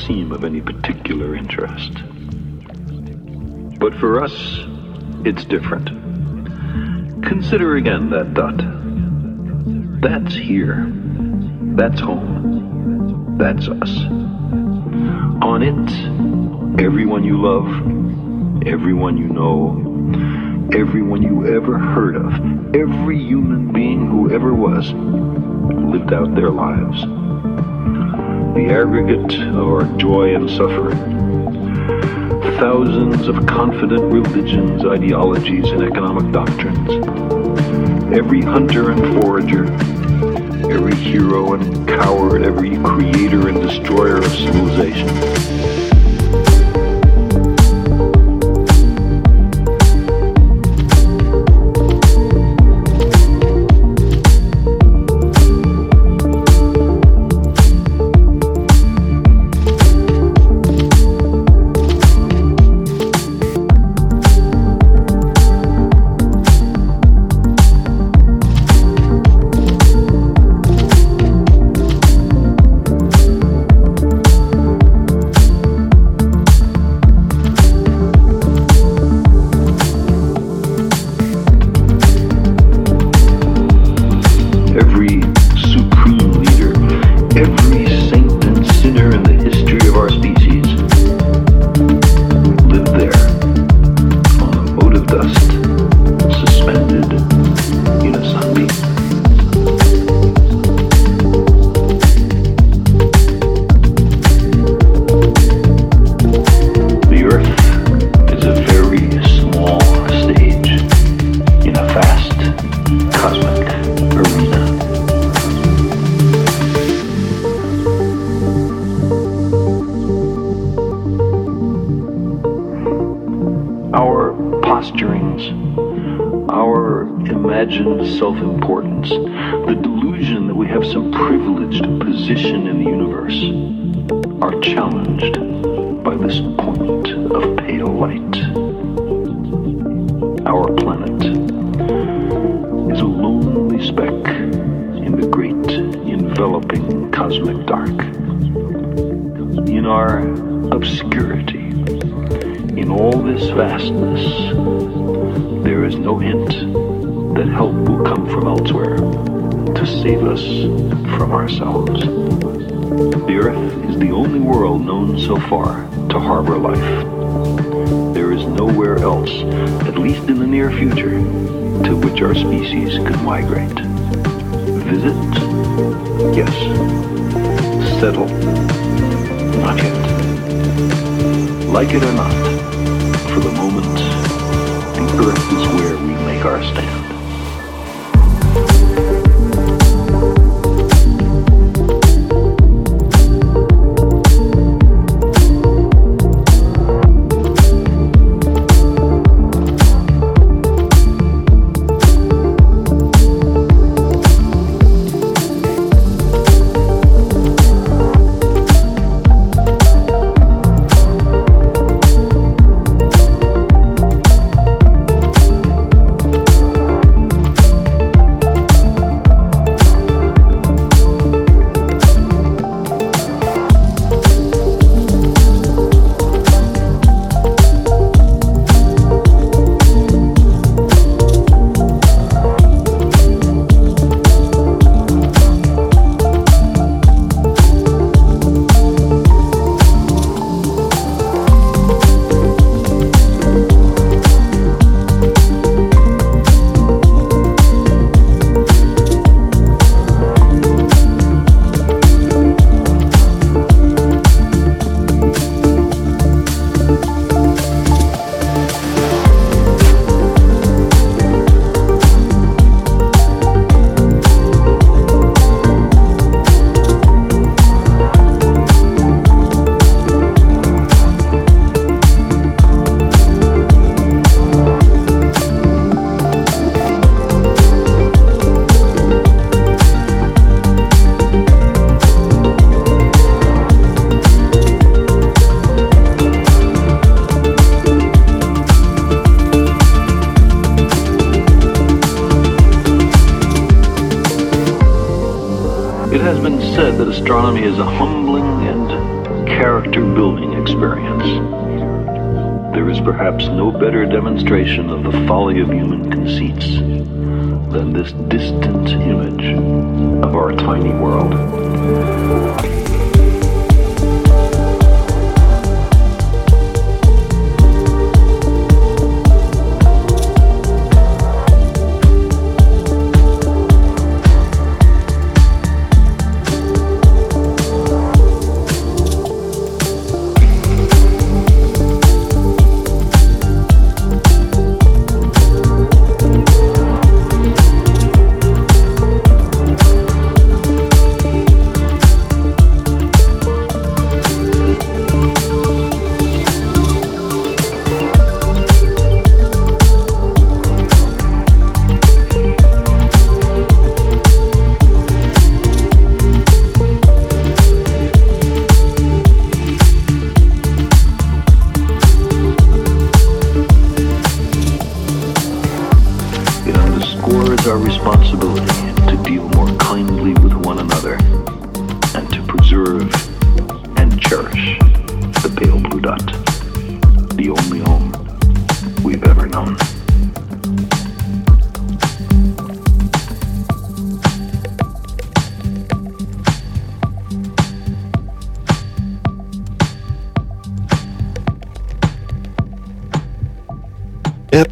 Seem of any particular interest. But for us, it's different. Consider again that dot. That's here. That's home. That's us. On it, everyone you love, everyone you know, everyone you ever heard of, every human being who ever was, lived out their lives. The aggregate of our joy and suffering. Thousands of confident religions, ideologies, and economic doctrines. Every hunter and forager, every hero and coward, every creator and destroyer of civilization. Position in the universe are challenged by this point of pale light. Our planet is a lonely speck in the great enveloping cosmic dark. In our obscurity, in all this vastness, there is no hint that help will come from elsewhere to save us from ourselves. The Earth is the only world known so far to harbor life. There is nowhere else, at least in the near future, to which our species could migrate. Visit? Yes. Settle? Not yet. Like it or not, for the moment, the Earth is where we make our stand.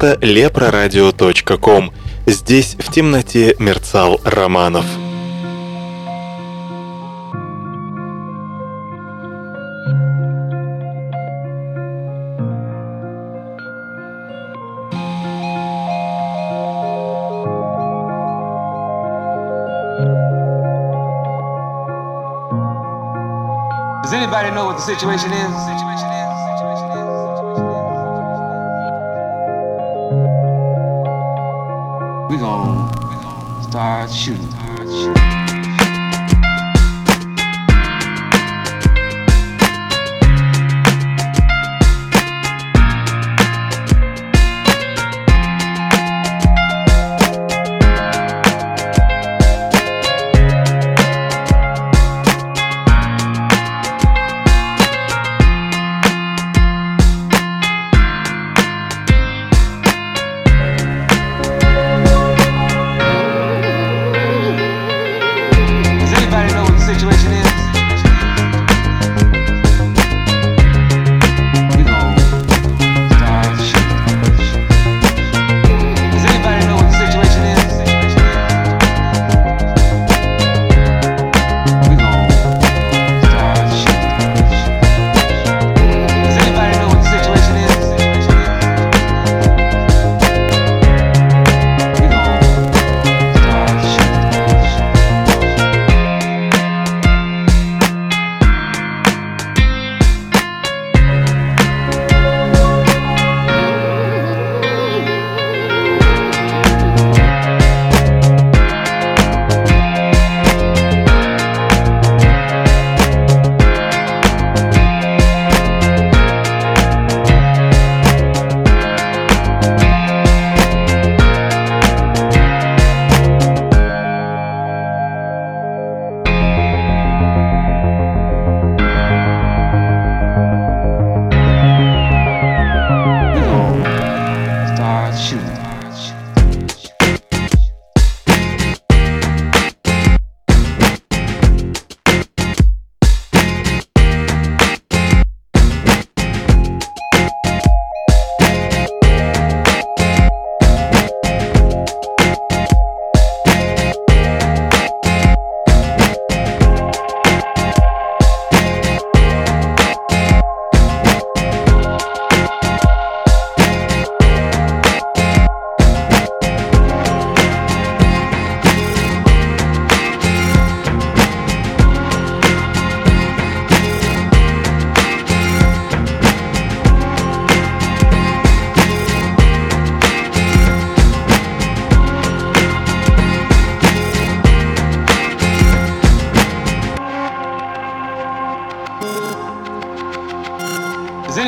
сайта leproradio.com. Здесь в темноте мерцал Романов. Does anybody know what the situation is?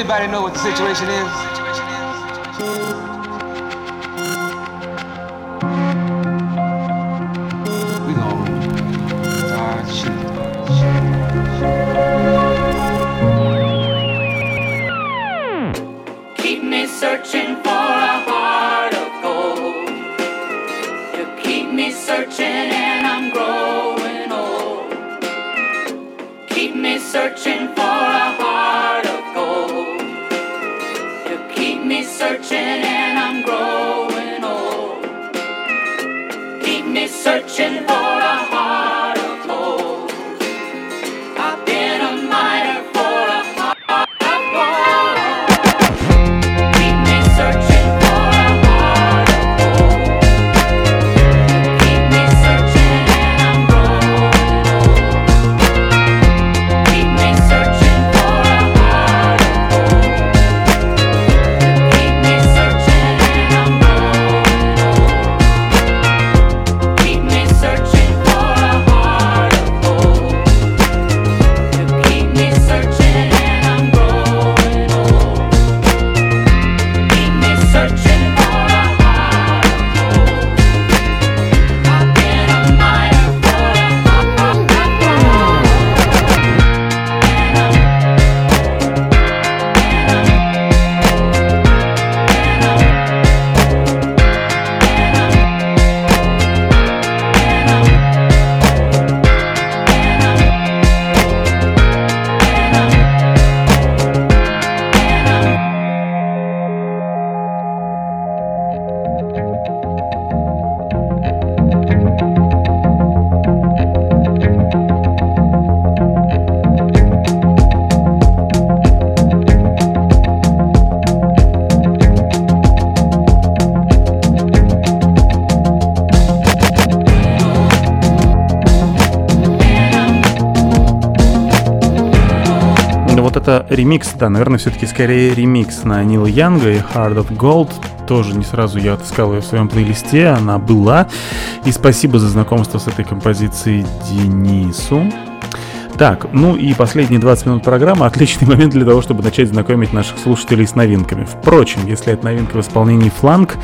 Anybody know what the situation is? Ремикс, да, наверное, все-таки скорее ремикс на Нила Янга и Heart of Gold. Тоже не сразу я отыскал ее в своем плейлисте, она была. И спасибо за знакомство с этой композицией Денису. Так, ну и последние 20 минут программы отличный [laughs] момент для того, чтобы начать знакомить наших слушателей с новинками. Впрочем, если это новинка в исполнении фланг,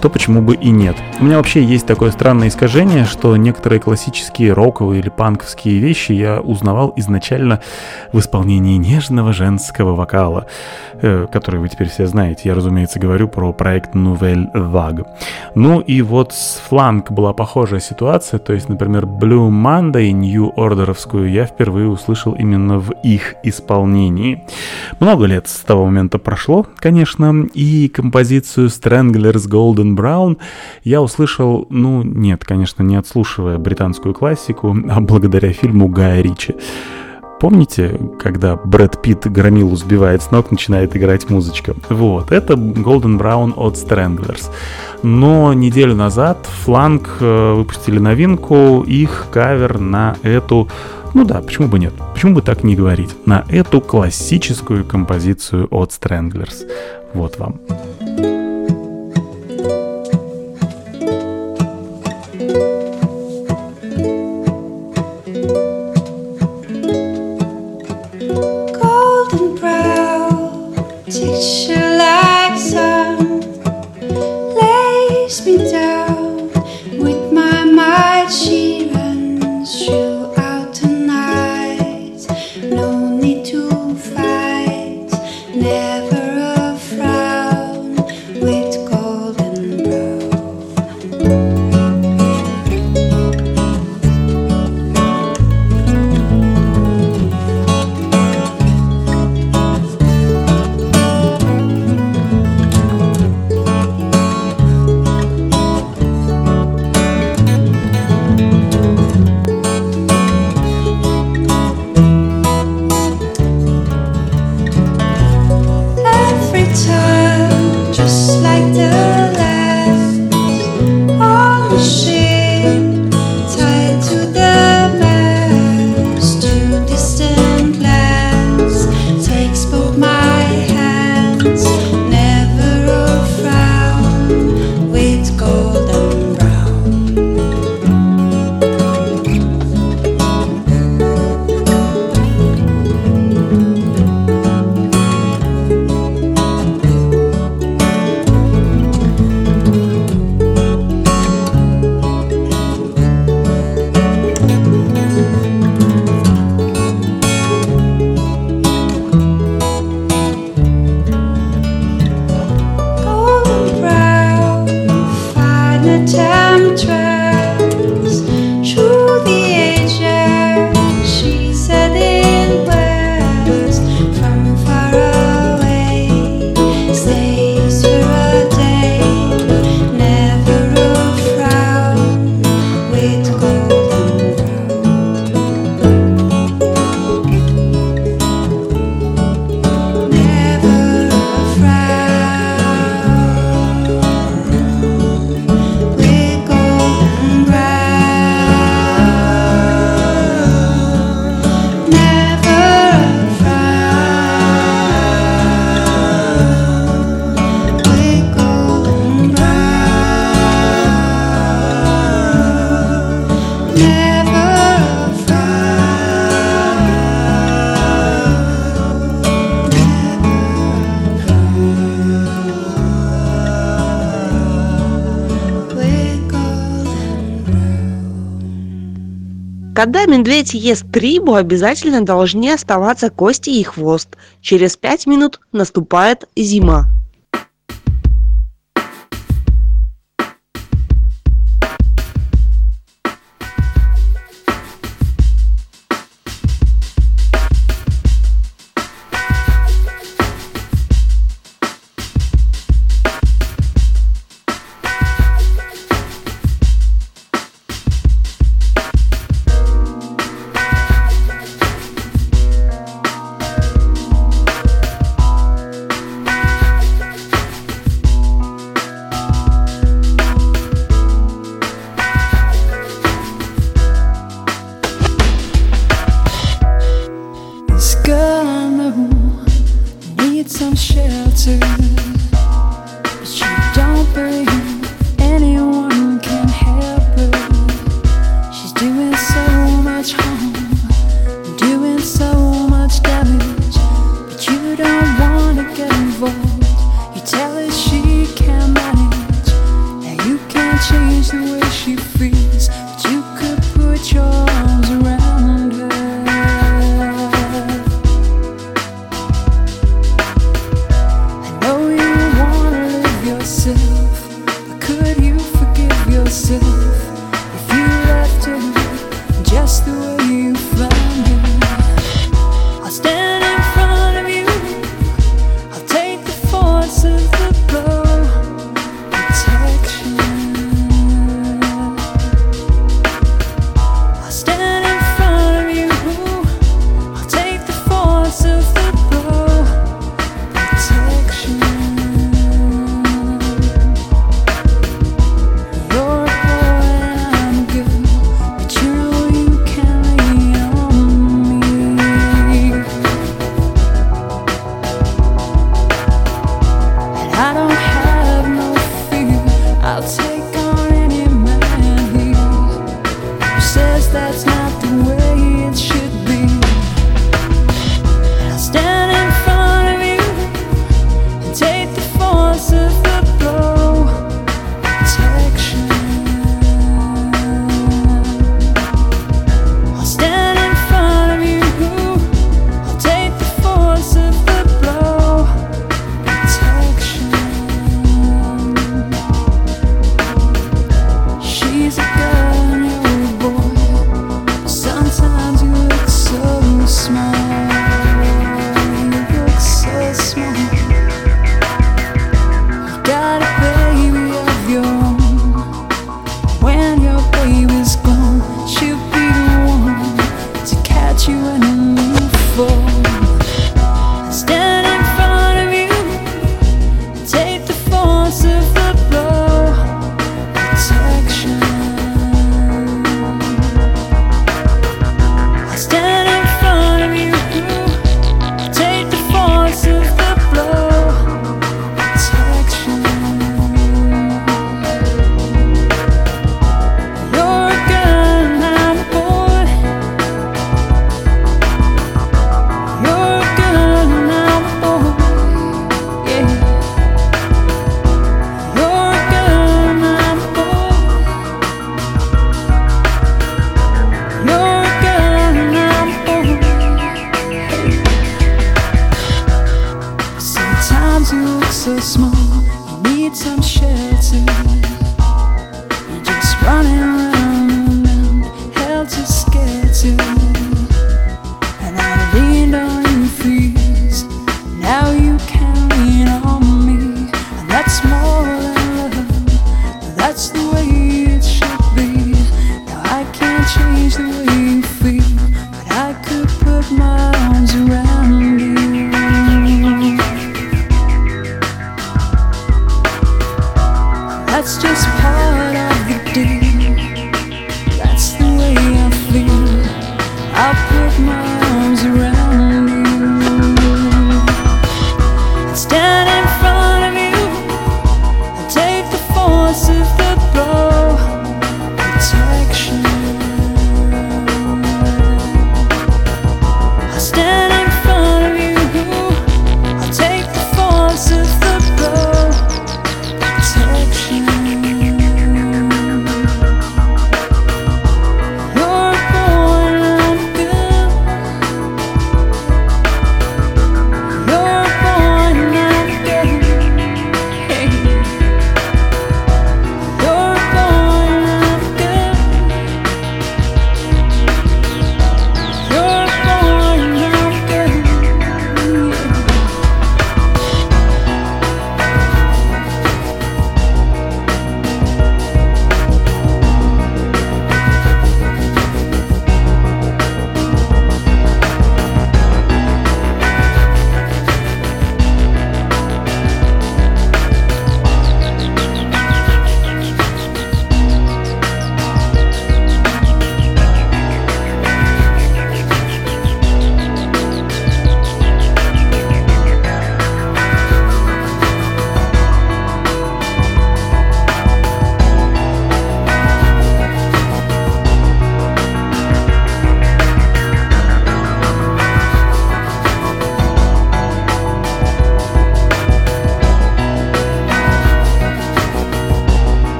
то почему бы и нет. У меня вообще есть такое странное искажение, что некоторые классические роковые или панковские вещи я узнавал изначально в исполнении нежного женского вокала, э, который вы теперь все знаете. Я, разумеется, говорю про проект Nouvelle Vague. Ну и вот с фланг была похожая ситуация, то есть, например, Blue Monday, New Orderовскую я впервые услышал именно в их исполнении. Много лет с того момента прошло, конечно, и композицию Stranglers Golden Brown я услышал, ну нет, конечно, не отслушивая британскую классику, а благодаря фильму Гая Ричи. Помните, когда Брэд Питт громилу сбивает с ног, начинает играть музычка? Вот, это Golden Brown от Stranglers. Но неделю назад Фланг э, выпустили новинку, их кавер на эту ну да, почему бы нет? Почему бы так не говорить? На эту классическую композицию от Stranglers. Вот вам. Когда медведь ест трибу, обязательно должны оставаться кости и хвост. Через пять минут наступает зима.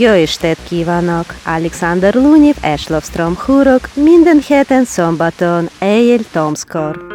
Jó estét kívánok! Alexander Lunev és Lovstrom húrok minden héten szombaton éjjel Tomskor.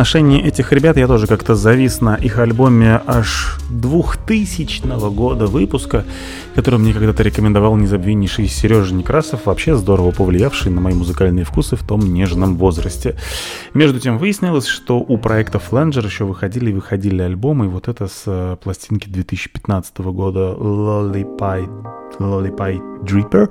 Отношении этих ребят я тоже как-то завис на их альбоме аж 2000 года выпуска, который мне когда-то рекомендовал незабвеннейший Сережа Некрасов, вообще здорово повлиявший на мои музыкальные вкусы в том нежном возрасте. Между тем выяснилось, что у проекта Flanger еще выходили и выходили альбомы, и вот это с э, пластинки 2015 года Lollipie Lollipie Dripper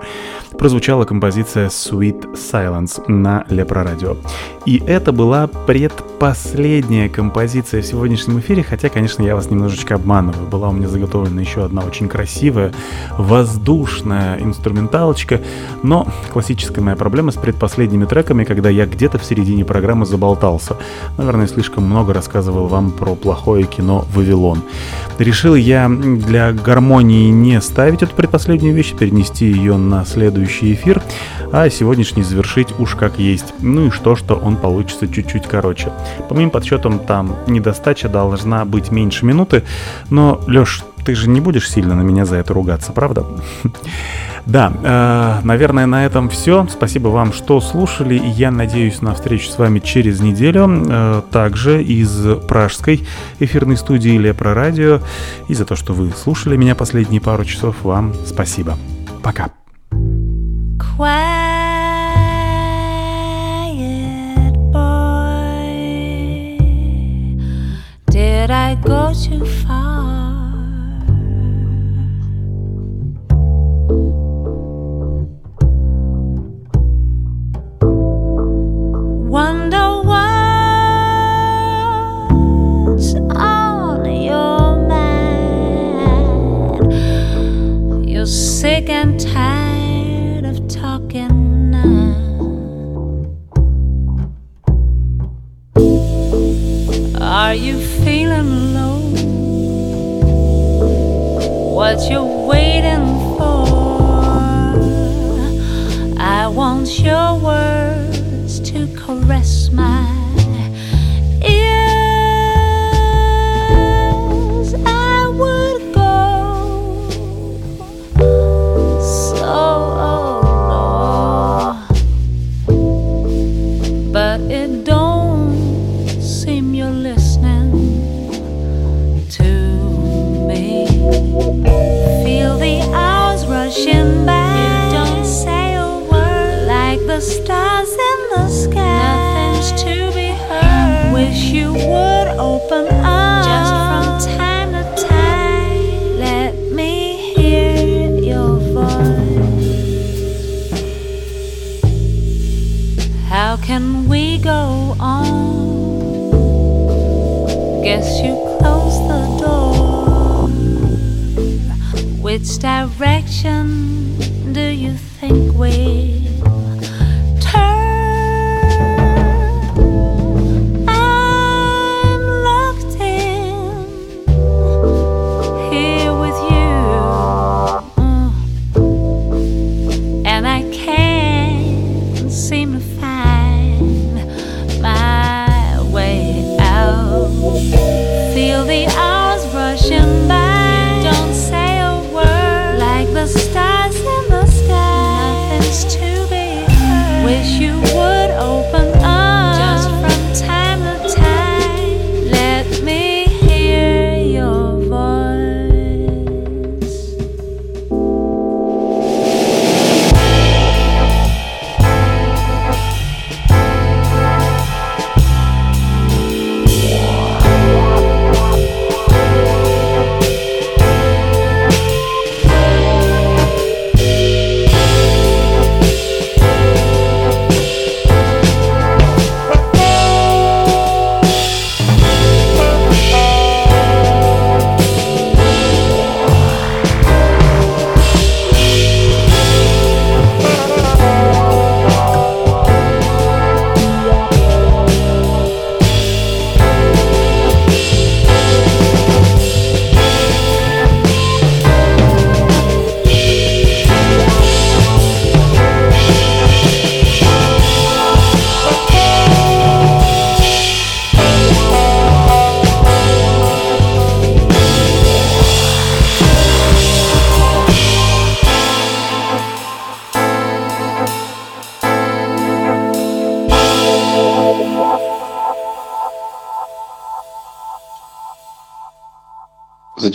прозвучала композиция Sweet Silence на Лепро Радио. И это была предпоследняя композиция в сегодняшнем эфире, хотя, конечно, я вас немножечко обманываю. Была у меня заготовлена еще одна очень красивая, воздушная инструменталочка, но классическая моя проблема с предпоследними треками, когда я где-то в середине программы заболтался. Наверное, слишком много рассказывал вам про плохое кино «Вавилон». Решил я для гармонии не ставить эту предпоследнюю вещь, перенести ее на следующий эфир, а сегодняшний завершить уж как есть. Ну и что, что он получится чуть-чуть короче. По моим подсчетам, там недостача должна быть меньше минуты, но, Леш, ты же не будешь сильно на меня за это ругаться, правда? [laughs] Да, э, наверное, на этом все. Спасибо вам, что слушали. И я надеюсь на встречу с вами через неделю. Э, также из пражской эфирной студии Лепро Радио. И за то, что вы слушали меня последние пару часов, вам спасибо. Пока. Quiet boy, did I go too far?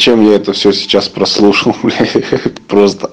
Зачем я это все сейчас прослушал, [laughs] бля? Просто.